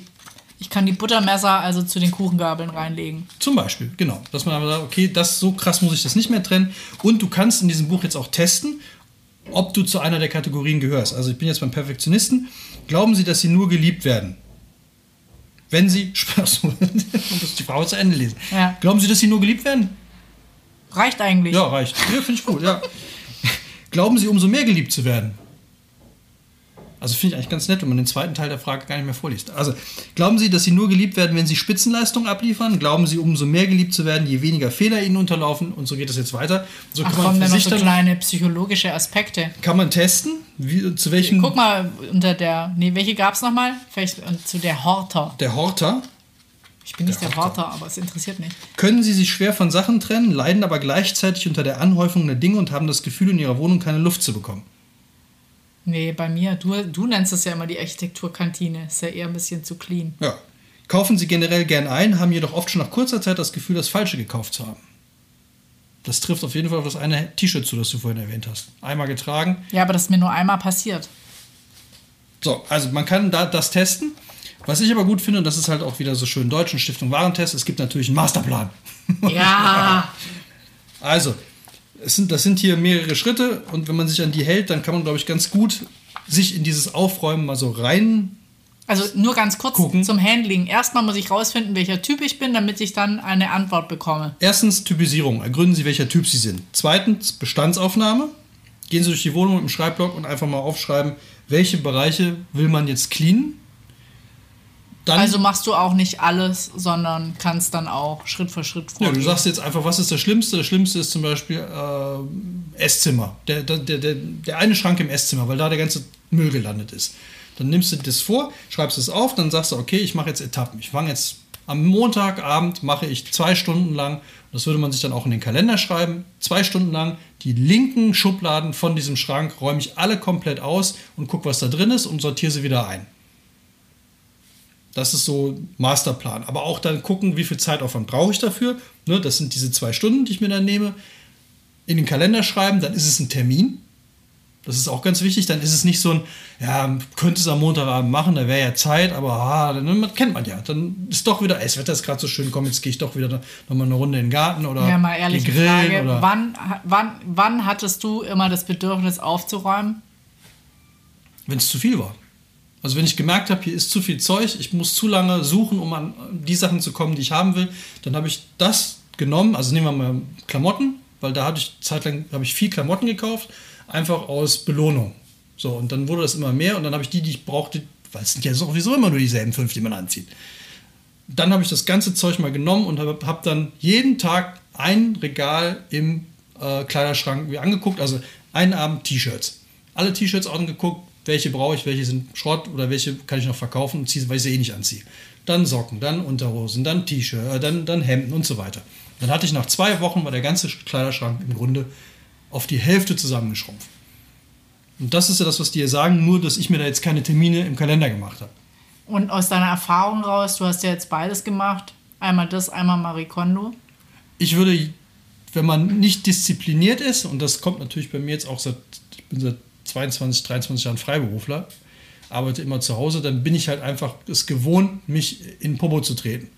ich kann die Buttermesser also zu den Kuchengabeln reinlegen. Zum Beispiel, genau. Dass man aber sagt, okay, das so krass muss ich das nicht mehr trennen. Und du kannst in diesem Buch jetzt auch testen, ob du zu einer der Kategorien gehörst. Also ich bin jetzt beim Perfektionisten. Glauben Sie, dass Sie nur geliebt werden? Wenn Sie, [LAUGHS] Spaß, muss die Frau zu Ende lesen. Ja. Glauben Sie, dass Sie nur geliebt werden? Reicht eigentlich. Ja, reicht. Ja, finde ich gut, ja. Glauben Sie, umso mehr geliebt zu werden? Also finde ich eigentlich ganz nett, wenn man den zweiten Teil der Frage gar nicht mehr vorliest. Also, glauben Sie, dass Sie nur geliebt werden, wenn Sie Spitzenleistungen abliefern? Glauben Sie, umso mehr geliebt zu werden, je weniger Fehler Ihnen unterlaufen? Und so geht es jetzt weiter. So Ach, kann man kommen so kleine psychologische Aspekte. Kann man testen? Wie, zu welchen? Guck mal, unter der, nee, welche gab es nochmal? Vielleicht äh, zu der Horter. Der Horter? Ich bin nicht der, der Horter, aber es interessiert mich. Können Sie sich schwer von Sachen trennen, leiden aber gleichzeitig unter der Anhäufung der Dinge und haben das Gefühl, in Ihrer Wohnung keine Luft zu bekommen? Nee, bei mir, du, du nennst es ja immer die Architekturkantine. Ist ja eher ein bisschen zu clean. Ja. Kaufen Sie generell gern ein, haben jedoch oft schon nach kurzer Zeit das Gefühl, das Falsche gekauft zu haben. Das trifft auf jeden Fall auf das eine T-Shirt zu, das du vorhin erwähnt hast. Einmal getragen. Ja, aber das ist mir nur einmal passiert. So, also man kann da das testen. Was ich aber gut finde, und das ist halt auch wieder so schön deutsch, Stiftung Warentest, es gibt natürlich einen Masterplan. Ja. [LAUGHS] also, es sind, das sind hier mehrere Schritte und wenn man sich an die hält, dann kann man, glaube ich, ganz gut sich in dieses Aufräumen mal so rein. Also nur ganz kurz gucken. zum Handling. Erstmal muss ich rausfinden, welcher Typ ich bin, damit ich dann eine Antwort bekomme. Erstens Typisierung. Ergründen Sie, welcher Typ Sie sind. Zweitens Bestandsaufnahme. Gehen Sie durch die Wohnung mit dem Schreibblock und einfach mal aufschreiben, welche Bereiche will man jetzt cleanen dann, also machst du auch nicht alles, sondern kannst dann auch Schritt für Schritt vorgehen. Ja, du sagst jetzt einfach, was ist das Schlimmste? Das Schlimmste ist zum Beispiel äh, Esszimmer. Der, der, der, der eine Schrank im Esszimmer, weil da der ganze Müll gelandet ist. Dann nimmst du das vor, schreibst es auf, dann sagst du, okay, ich mache jetzt Etappen. Ich fange jetzt am Montagabend, mache ich zwei Stunden lang, das würde man sich dann auch in den Kalender schreiben, zwei Stunden lang die linken Schubladen von diesem Schrank räume ich alle komplett aus und gucke, was da drin ist und sortiere sie wieder ein. Das ist so Masterplan. Aber auch dann gucken, wie viel Zeitaufwand brauche ich dafür. Ne, das sind diese zwei Stunden, die ich mir dann nehme. In den Kalender schreiben, dann ist es ein Termin. Das ist auch ganz wichtig. Dann ist es nicht so ein, ja, könnte es am Montagabend machen, da wäre ja Zeit, aber ah, dann kennt man ja. Dann ist doch wieder, ey, das Wetter ist gerade so schön, komm, jetzt gehe ich doch wieder noch mal eine Runde in den Garten oder ja, mal ehrlich Frage, oder wann, wann, wann hattest du immer das Bedürfnis aufzuräumen? Wenn es zu viel war. Also wenn ich gemerkt habe, hier ist zu viel Zeug, ich muss zu lange suchen, um an die Sachen zu kommen, die ich haben will, dann habe ich das genommen. Also nehmen wir mal Klamotten, weil da hatte ich zeitlang habe ich viel Klamotten gekauft, einfach aus Belohnung. So und dann wurde das immer mehr und dann habe ich die, die ich brauchte, weil es sind ja sowieso immer nur dieselben fünf, die man anzieht. Dann habe ich das ganze Zeug mal genommen und habe hab dann jeden Tag ein Regal im äh, Kleiderschrank angeguckt, also einen Abend T-Shirts. Alle T-Shirts angeguckt, welche brauche ich, welche sind Schrott oder welche kann ich noch verkaufen und ziehe, weil ich sie eh nicht anziehe. Dann Socken, dann Unterhosen, dann T-Shirt, äh, dann, dann Hemden und so weiter. Dann hatte ich nach zwei Wochen war der ganze Kleiderschrank im Grunde auf die Hälfte zusammengeschrumpft. Und das ist ja das, was die hier sagen, nur dass ich mir da jetzt keine Termine im Kalender gemacht habe. Und aus deiner Erfahrung raus, du hast ja jetzt beides gemacht, einmal das, einmal Marie Kondo. Ich würde, wenn man nicht diszipliniert ist, und das kommt natürlich bei mir jetzt auch seit, ich bin seit 22, 23 Jahren Freiberufler, arbeite immer zu Hause, dann bin ich halt einfach es gewohnt, mich in Popo zu treten.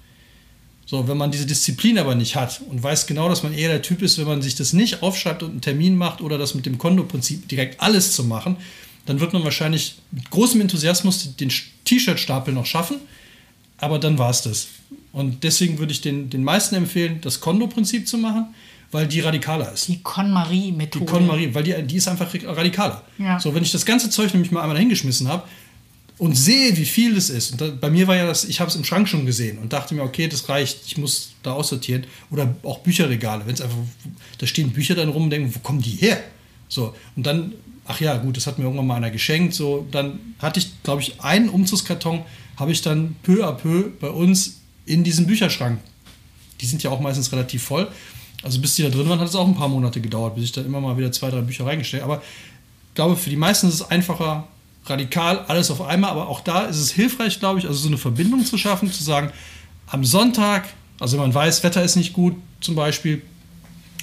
So, wenn man diese Disziplin aber nicht hat und weiß genau, dass man eher der Typ ist, wenn man sich das nicht aufschreibt und einen Termin macht oder das mit dem Kondo-Prinzip direkt alles zu machen, dann wird man wahrscheinlich mit großem Enthusiasmus den T-Shirt-Stapel noch schaffen, aber dann war es das. Und deswegen würde ich den, den meisten empfehlen, das Kondo-Prinzip zu machen, weil die radikaler ist. Die KonMari-Methode. Die KonMari, weil die, die ist einfach radikaler. Ja. So, wenn ich das ganze Zeug nämlich mal einmal hingeschmissen habe, und sehe, wie viel das ist. Und da, bei mir war ja das, ich habe es im Schrank schon gesehen und dachte mir, okay, das reicht, ich muss da aussortieren. Oder auch Bücherregale, wenn es einfach, da stehen Bücher dann rum und denken, wo kommen die her? So, und dann, ach ja, gut, das hat mir irgendwann mal einer geschenkt. So, dann hatte ich, glaube ich, einen Umzugskarton, habe ich dann peu à peu bei uns in diesem Bücherschrank. Die sind ja auch meistens relativ voll. Also bis die da drin waren, hat es auch ein paar Monate gedauert, bis ich dann immer mal wieder zwei, drei Bücher reingestellt habe. Aber ich glaube, für die meisten ist es einfacher, radikal alles auf einmal, aber auch da ist es hilfreich, glaube ich, also so eine Verbindung zu schaffen, zu sagen, am Sonntag, also wenn man weiß, Wetter ist nicht gut, zum Beispiel,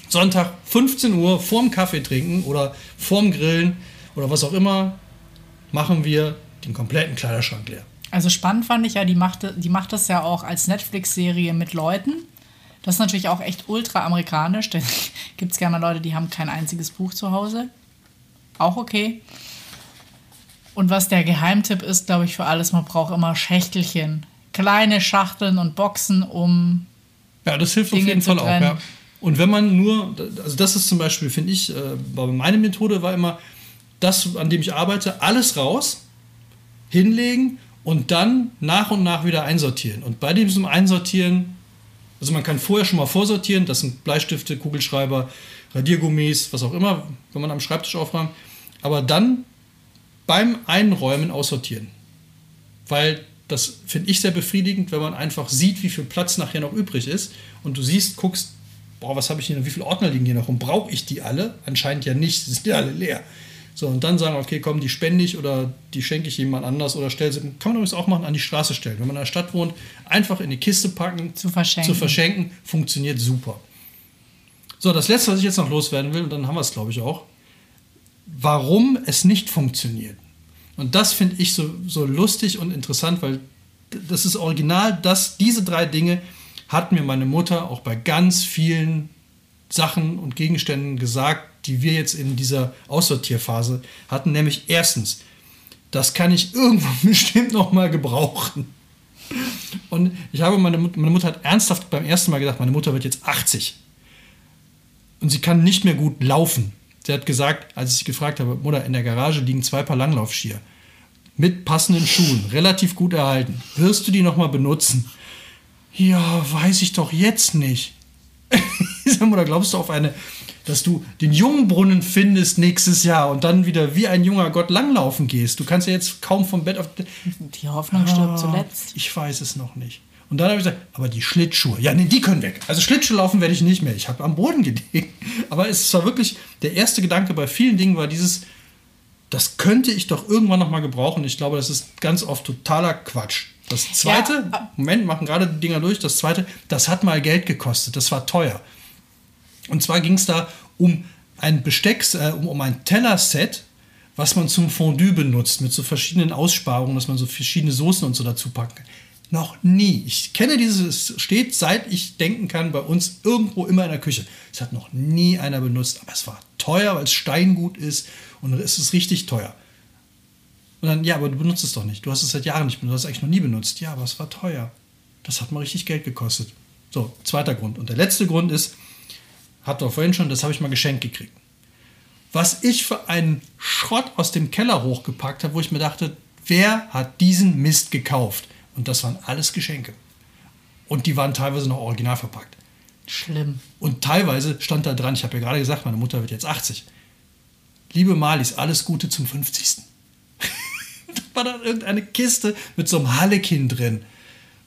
Sonntag 15 Uhr vorm Kaffee trinken oder vorm Grillen oder was auch immer, machen wir den kompletten Kleiderschrank leer. Also spannend fand ich ja, die macht, die macht das ja auch als Netflix-Serie mit Leuten. Das ist natürlich auch echt ultra amerikanisch. Da [LAUGHS] gibt es gerne Leute, die haben kein einziges Buch zu Hause. Auch okay. Und was der Geheimtipp ist, glaube ich, für alles, man braucht immer Schächtelchen. Kleine Schachteln und Boxen, um. Ja, das hilft Dinge auf jeden Fall auch. Ja. Und wenn man nur, also das ist zum Beispiel, finde ich, äh, meine Methode war immer, das, an dem ich arbeite, alles raus, hinlegen und dann nach und nach wieder einsortieren. Und bei diesem Einsortieren, also man kann vorher schon mal vorsortieren, das sind Bleistifte, Kugelschreiber, Radiergummis, was auch immer, wenn man am Schreibtisch aufräumt. Aber dann beim Einräumen aussortieren. Weil das finde ich sehr befriedigend, wenn man einfach sieht, wie viel Platz nachher noch übrig ist und du siehst, guckst, boah, was habe ich hier noch, wie viele Ordner liegen hier noch und brauche ich die alle? Anscheinend ja nicht, sie sind ja alle leer. So, und dann sagen, okay, komm, die spende ich oder die schenke ich jemand anders oder stelle sie, kann man übrigens auch machen, an die Straße stellen. Wenn man in der Stadt wohnt, einfach in die Kiste packen, zu verschenken. zu verschenken, funktioniert super. So, das letzte, was ich jetzt noch loswerden will, und dann haben wir es, glaube ich, auch warum es nicht funktioniert. Und das finde ich so, so lustig und interessant, weil das ist original, dass diese drei Dinge hat mir meine Mutter auch bei ganz vielen Sachen und Gegenständen gesagt, die wir jetzt in dieser Aussortierphase hatten. Nämlich erstens, das kann ich irgendwann [LAUGHS] bestimmt noch mal gebrauchen. Und ich habe meine, meine Mutter hat ernsthaft beim ersten Mal gedacht, meine Mutter wird jetzt 80 und sie kann nicht mehr gut laufen. Sie hat gesagt, als ich sie gefragt habe, Mutter, in der Garage liegen zwei Paar Langlaufskier mit passenden Schuhen, relativ gut erhalten. Wirst du die nochmal benutzen? Ja, weiß ich doch jetzt nicht. [LAUGHS] Oder glaubst du auf eine, dass du den Jungbrunnen findest nächstes Jahr und dann wieder wie ein junger Gott langlaufen gehst? Du kannst ja jetzt kaum vom Bett auf. Die Hoffnung ah, stirbt zuletzt. Ich weiß es noch nicht. Und dann habe ich gesagt, aber die Schlittschuhe, ja, nee, die können weg. Also Schlittschuh laufen werde ich nicht mehr. Ich habe am Boden gelegen. [LAUGHS] Aber es war wirklich, der erste Gedanke bei vielen Dingen war dieses, das könnte ich doch irgendwann noch mal gebrauchen. Ich glaube, das ist ganz oft totaler Quatsch. Das zweite, ja. Moment, machen gerade die Dinger durch. Das zweite, das hat mal Geld gekostet. Das war teuer. Und zwar ging es da um ein Bestecks, äh, um, um ein Tellerset, was man zum Fondue benutzt, mit so verschiedenen Aussparungen, dass man so verschiedene Soßen und so dazu packen kann. Noch nie. Ich kenne dieses, steht seit ich denken kann bei uns irgendwo immer in der Küche. Es hat noch nie einer benutzt, aber es war teuer, weil es Steingut ist und es ist richtig teuer. Und dann, ja, aber du benutzt es doch nicht. Du hast es seit Jahren nicht benutzt, du hast es eigentlich noch nie benutzt. Ja, aber es war teuer. Das hat mal richtig Geld gekostet. So, zweiter Grund. Und der letzte Grund ist, habt ihr vorhin schon, das habe ich mal geschenkt gekriegt. Was ich für einen Schrott aus dem Keller hochgepackt habe, wo ich mir dachte, wer hat diesen Mist gekauft? Und das waren alles Geschenke. Und die waren teilweise noch original verpackt. Schlimm. Und teilweise stand da dran, ich habe ja gerade gesagt, meine Mutter wird jetzt 80. Liebe Malis, alles Gute zum 50. [LAUGHS] da war dann irgendeine Kiste mit so einem Hallekin drin.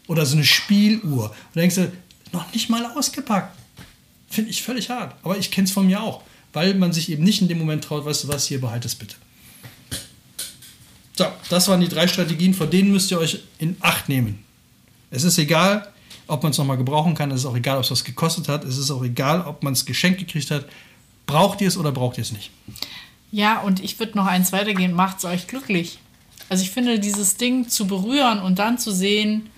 Oder so eine Spieluhr. Und da denkst du, noch nicht mal ausgepackt. Finde ich völlig hart. Aber ich kenne es von mir auch. Weil man sich eben nicht in dem Moment traut, weißt du was, hier behalte es bitte. So, das waren die drei Strategien, vor denen müsst ihr euch in Acht nehmen. Es ist egal, ob man es nochmal gebrauchen kann, es ist auch egal, ob es was gekostet hat, es ist auch egal, ob man es geschenkt gekriegt hat. Braucht ihr es oder braucht ihr es nicht? Ja, und ich würde noch eins weitergehen, macht es euch glücklich. Also ich finde, dieses Ding zu berühren und dann zu sehen,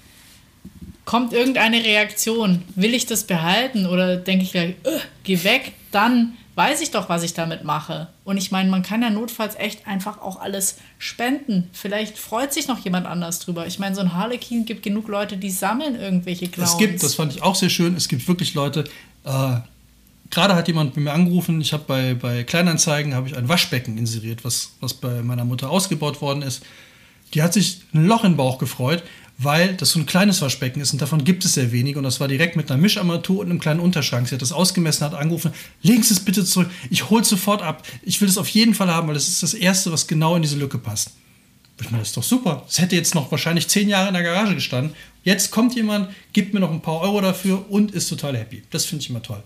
kommt irgendeine Reaktion, will ich das behalten oder denke ich gleich, äh, geh weg, dann weiß ich doch, was ich damit mache. Und ich meine, man kann ja notfalls echt einfach auch alles spenden. Vielleicht freut sich noch jemand anders drüber. Ich meine, so ein Harlequin gibt genug Leute, die sammeln irgendwelche Clowns. Es gibt, das fand ich auch sehr schön, es gibt wirklich Leute, äh, gerade hat jemand bei mir angerufen, ich habe bei, bei Kleinanzeigen habe ich ein Waschbecken inseriert, was, was bei meiner Mutter ausgebaut worden ist. Die hat sich ein Loch im Bauch gefreut, weil das so ein kleines Waschbecken ist und davon gibt es sehr wenig. Und das war direkt mit einer Mischarmatur und einem kleinen Unterschrank. Sie hat das ausgemessen, hat angerufen, legen Sie es bitte zurück, ich hole es sofort ab. Ich will es auf jeden Fall haben, weil das ist das Erste, was genau in diese Lücke passt. Ich meine, das ist doch super. Das hätte jetzt noch wahrscheinlich zehn Jahre in der Garage gestanden. Jetzt kommt jemand, gibt mir noch ein paar Euro dafür und ist total happy. Das finde ich immer toll.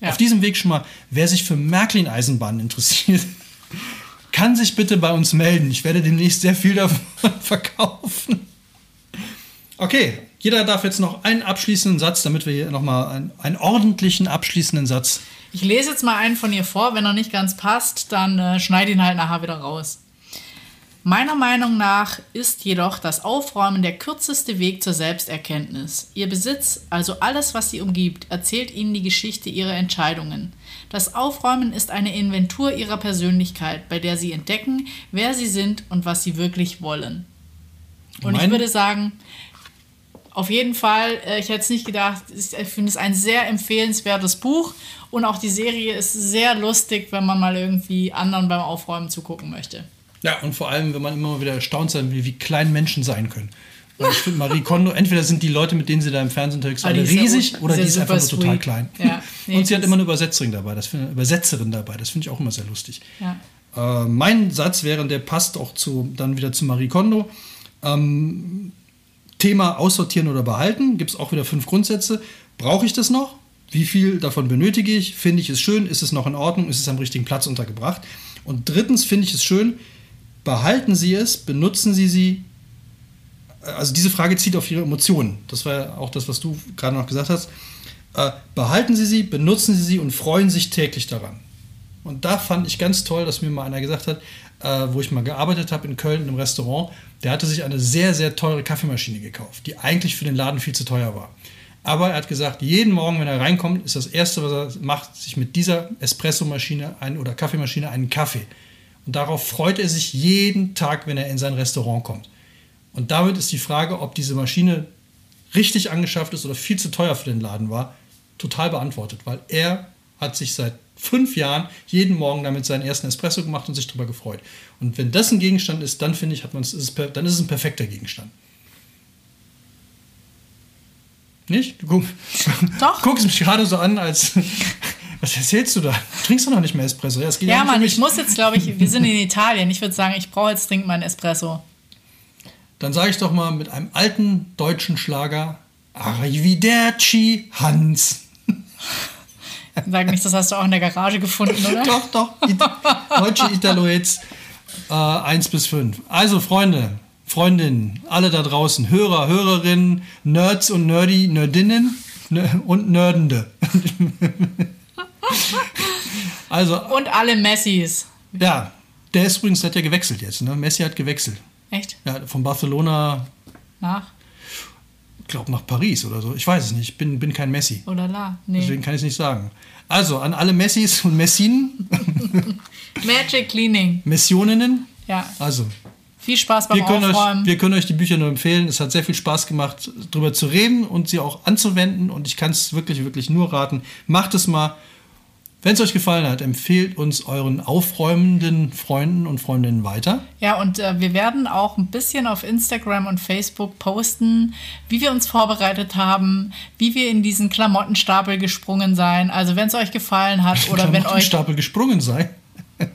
Ja. Auf diesem Weg schon mal, wer sich für Märklin-Eisenbahnen interessiert, [LAUGHS] kann sich bitte bei uns melden. Ich werde demnächst sehr viel davon [LAUGHS] verkaufen. Okay, jeder darf jetzt noch einen abschließenden Satz, damit wir hier nochmal einen, einen ordentlichen abschließenden Satz. Ich lese jetzt mal einen von ihr vor. Wenn er nicht ganz passt, dann äh, schneide ihn halt nachher wieder raus. Meiner Meinung nach ist jedoch das Aufräumen der kürzeste Weg zur Selbsterkenntnis. Ihr Besitz, also alles, was sie umgibt, erzählt ihnen die Geschichte ihrer Entscheidungen. Das Aufräumen ist eine Inventur ihrer Persönlichkeit, bei der sie entdecken, wer sie sind und was sie wirklich wollen. Und mein ich würde sagen, auf jeden Fall, äh, ich hätte es nicht gedacht, ich finde es ein sehr empfehlenswertes Buch und auch die Serie ist sehr lustig, wenn man mal irgendwie anderen beim Aufräumen zugucken möchte. Ja, und vor allem, wenn man immer wieder erstaunt sein will, wie klein Menschen sein können. Und ich finde, Marie Kondo, entweder sind die Leute, mit denen sie da im Fernsehen unterwegs sind, riesig ja, oder die ist einfach nur total klein. Ja, nee, [LAUGHS] und sie hat immer eine Übersetzerin dabei, das find, Übersetzerin dabei, das finde ich auch immer sehr lustig. Ja. Äh, mein Satz wäre, der passt auch zu, dann wieder zu Marie Kondo. Ähm, Thema aussortieren oder behalten, gibt es auch wieder fünf Grundsätze. Brauche ich das noch? Wie viel davon benötige ich? Finde ich es schön? Ist es noch in Ordnung? Ist es am richtigen Platz untergebracht? Und drittens finde ich es schön, behalten Sie es, benutzen Sie sie. Also diese Frage zieht auf Ihre Emotionen. Das war ja auch das, was du gerade noch gesagt hast. Äh, behalten Sie sie, benutzen Sie sie und freuen sich täglich daran. Und da fand ich ganz toll, dass mir mal einer gesagt hat, äh, wo ich mal gearbeitet habe in Köln im Restaurant, der hatte sich eine sehr, sehr teure Kaffeemaschine gekauft, die eigentlich für den Laden viel zu teuer war. Aber er hat gesagt, jeden Morgen, wenn er reinkommt, ist das Erste, was er macht, sich mit dieser Espressomaschine ein, oder Kaffeemaschine einen Kaffee und darauf freut er sich jeden Tag, wenn er in sein Restaurant kommt. Und damit ist die Frage, ob diese Maschine richtig angeschafft ist oder viel zu teuer für den Laden war, total beantwortet, weil er hat sich seit fünf Jahren jeden Morgen damit seinen ersten Espresso gemacht und sich darüber gefreut. Und wenn das ein Gegenstand ist, dann finde ich, hat dann ist es ein perfekter Gegenstand. Nicht? Du guck, Doch. [LAUGHS] guckst mich gerade so an, als [LAUGHS] was erzählst du da? Trinkst du noch nicht mehr Espresso? Ja, ja, ja Mann, ich muss jetzt, glaube ich, wir sind in Italien. Ich würde sagen, ich brauche jetzt dringend meinen Espresso. Dann sage ich doch mal mit einem alten deutschen Schlager Arrivederci Hans. [LAUGHS] Sag nicht, das hast du auch in der Garage gefunden, oder? doch, doch. Deutsche Italo-Hits äh, 1 bis 5. Also, Freunde, Freundinnen, alle da draußen, Hörer, Hörerinnen, Nerds und Nerdy, Nerdinnen und Nerdende. [LAUGHS] also, und alle Messis. Ja, der ist übrigens, der hat ja gewechselt jetzt. Ne? Messi hat gewechselt. Echt? Ja, von Barcelona nach? Ich glaube nach Paris oder so. Ich weiß es nicht. Ich bin, bin kein Messi. Oder la. Nee. Deswegen kann ich es nicht sagen. Also an alle Messis und Messinen. [LAUGHS] Magic Cleaning. Missioninnen. Ja. Also. Viel Spaß beim wir können Aufräumen. Euch, wir können euch die Bücher nur empfehlen. Es hat sehr viel Spaß gemacht, darüber zu reden und sie auch anzuwenden. Und ich kann es wirklich, wirklich nur raten. Macht es mal. Wenn es euch gefallen hat, empfehlt uns euren aufräumenden Freunden und Freundinnen weiter. Ja, und äh, wir werden auch ein bisschen auf Instagram und Facebook posten, wie wir uns vorbereitet haben, wie wir in diesen Klamottenstapel gesprungen sein. Also wenn es euch gefallen hat oder wenn euch... Stapel gesprungen sein. [LAUGHS]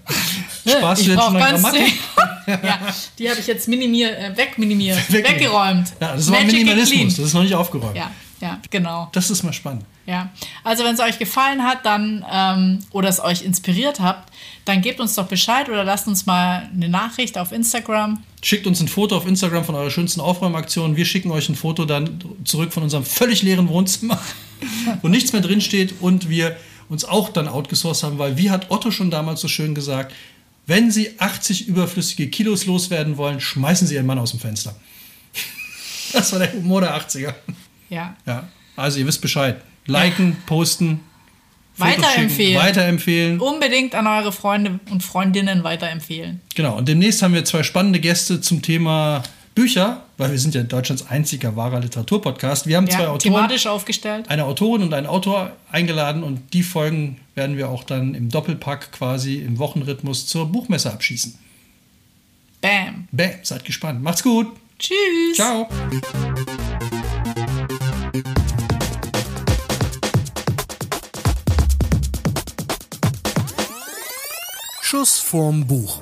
Spaß ich brauche ganz [LAUGHS] ja, die habe ich jetzt minimier, äh, wegminimiert, [LAUGHS] weggeräumt. Ja, das war Magic Minimalismus, das ist noch nicht aufgeräumt. Ja, ja, genau. Das ist mal spannend. Ja, also wenn es euch gefallen hat, dann ähm, oder es euch inspiriert habt, dann gebt uns doch Bescheid oder lasst uns mal eine Nachricht auf Instagram. Schickt uns ein Foto auf Instagram von eurer schönsten Aufräumaktion. Wir schicken euch ein Foto dann zurück von unserem völlig leeren Wohnzimmer, [LAUGHS] wo nichts mehr drin steht und wir uns auch dann outgesourced haben, weil wie hat Otto schon damals so schön gesagt, wenn Sie 80 überflüssige Kilos loswerden wollen, schmeißen Sie Ihren Mann aus dem Fenster. [LAUGHS] Das war der Humor der 80er. Ja. Ja. Also ihr wisst Bescheid. Liken, posten, Fotos Weiterempfehlen. schicken, weiterempfehlen. Unbedingt an eure Freunde und Freundinnen weiterempfehlen. Genau. Und demnächst haben wir zwei spannende Gäste zum Thema Bücher, weil wir sind ja Deutschlands einziger wahrer Literaturpodcast. Wir haben zwei Ja, Autoren, thematisch aufgestellt. eine Autorin und einen Autor eingeladen und die Folgen werden wir auch dann im Doppelpack quasi im Wochenrhythmus zur Buchmesse abschießen. Bam. Bäm, seid gespannt. Macht's gut. Tschüss. Ciao. Schuss vorm Buch.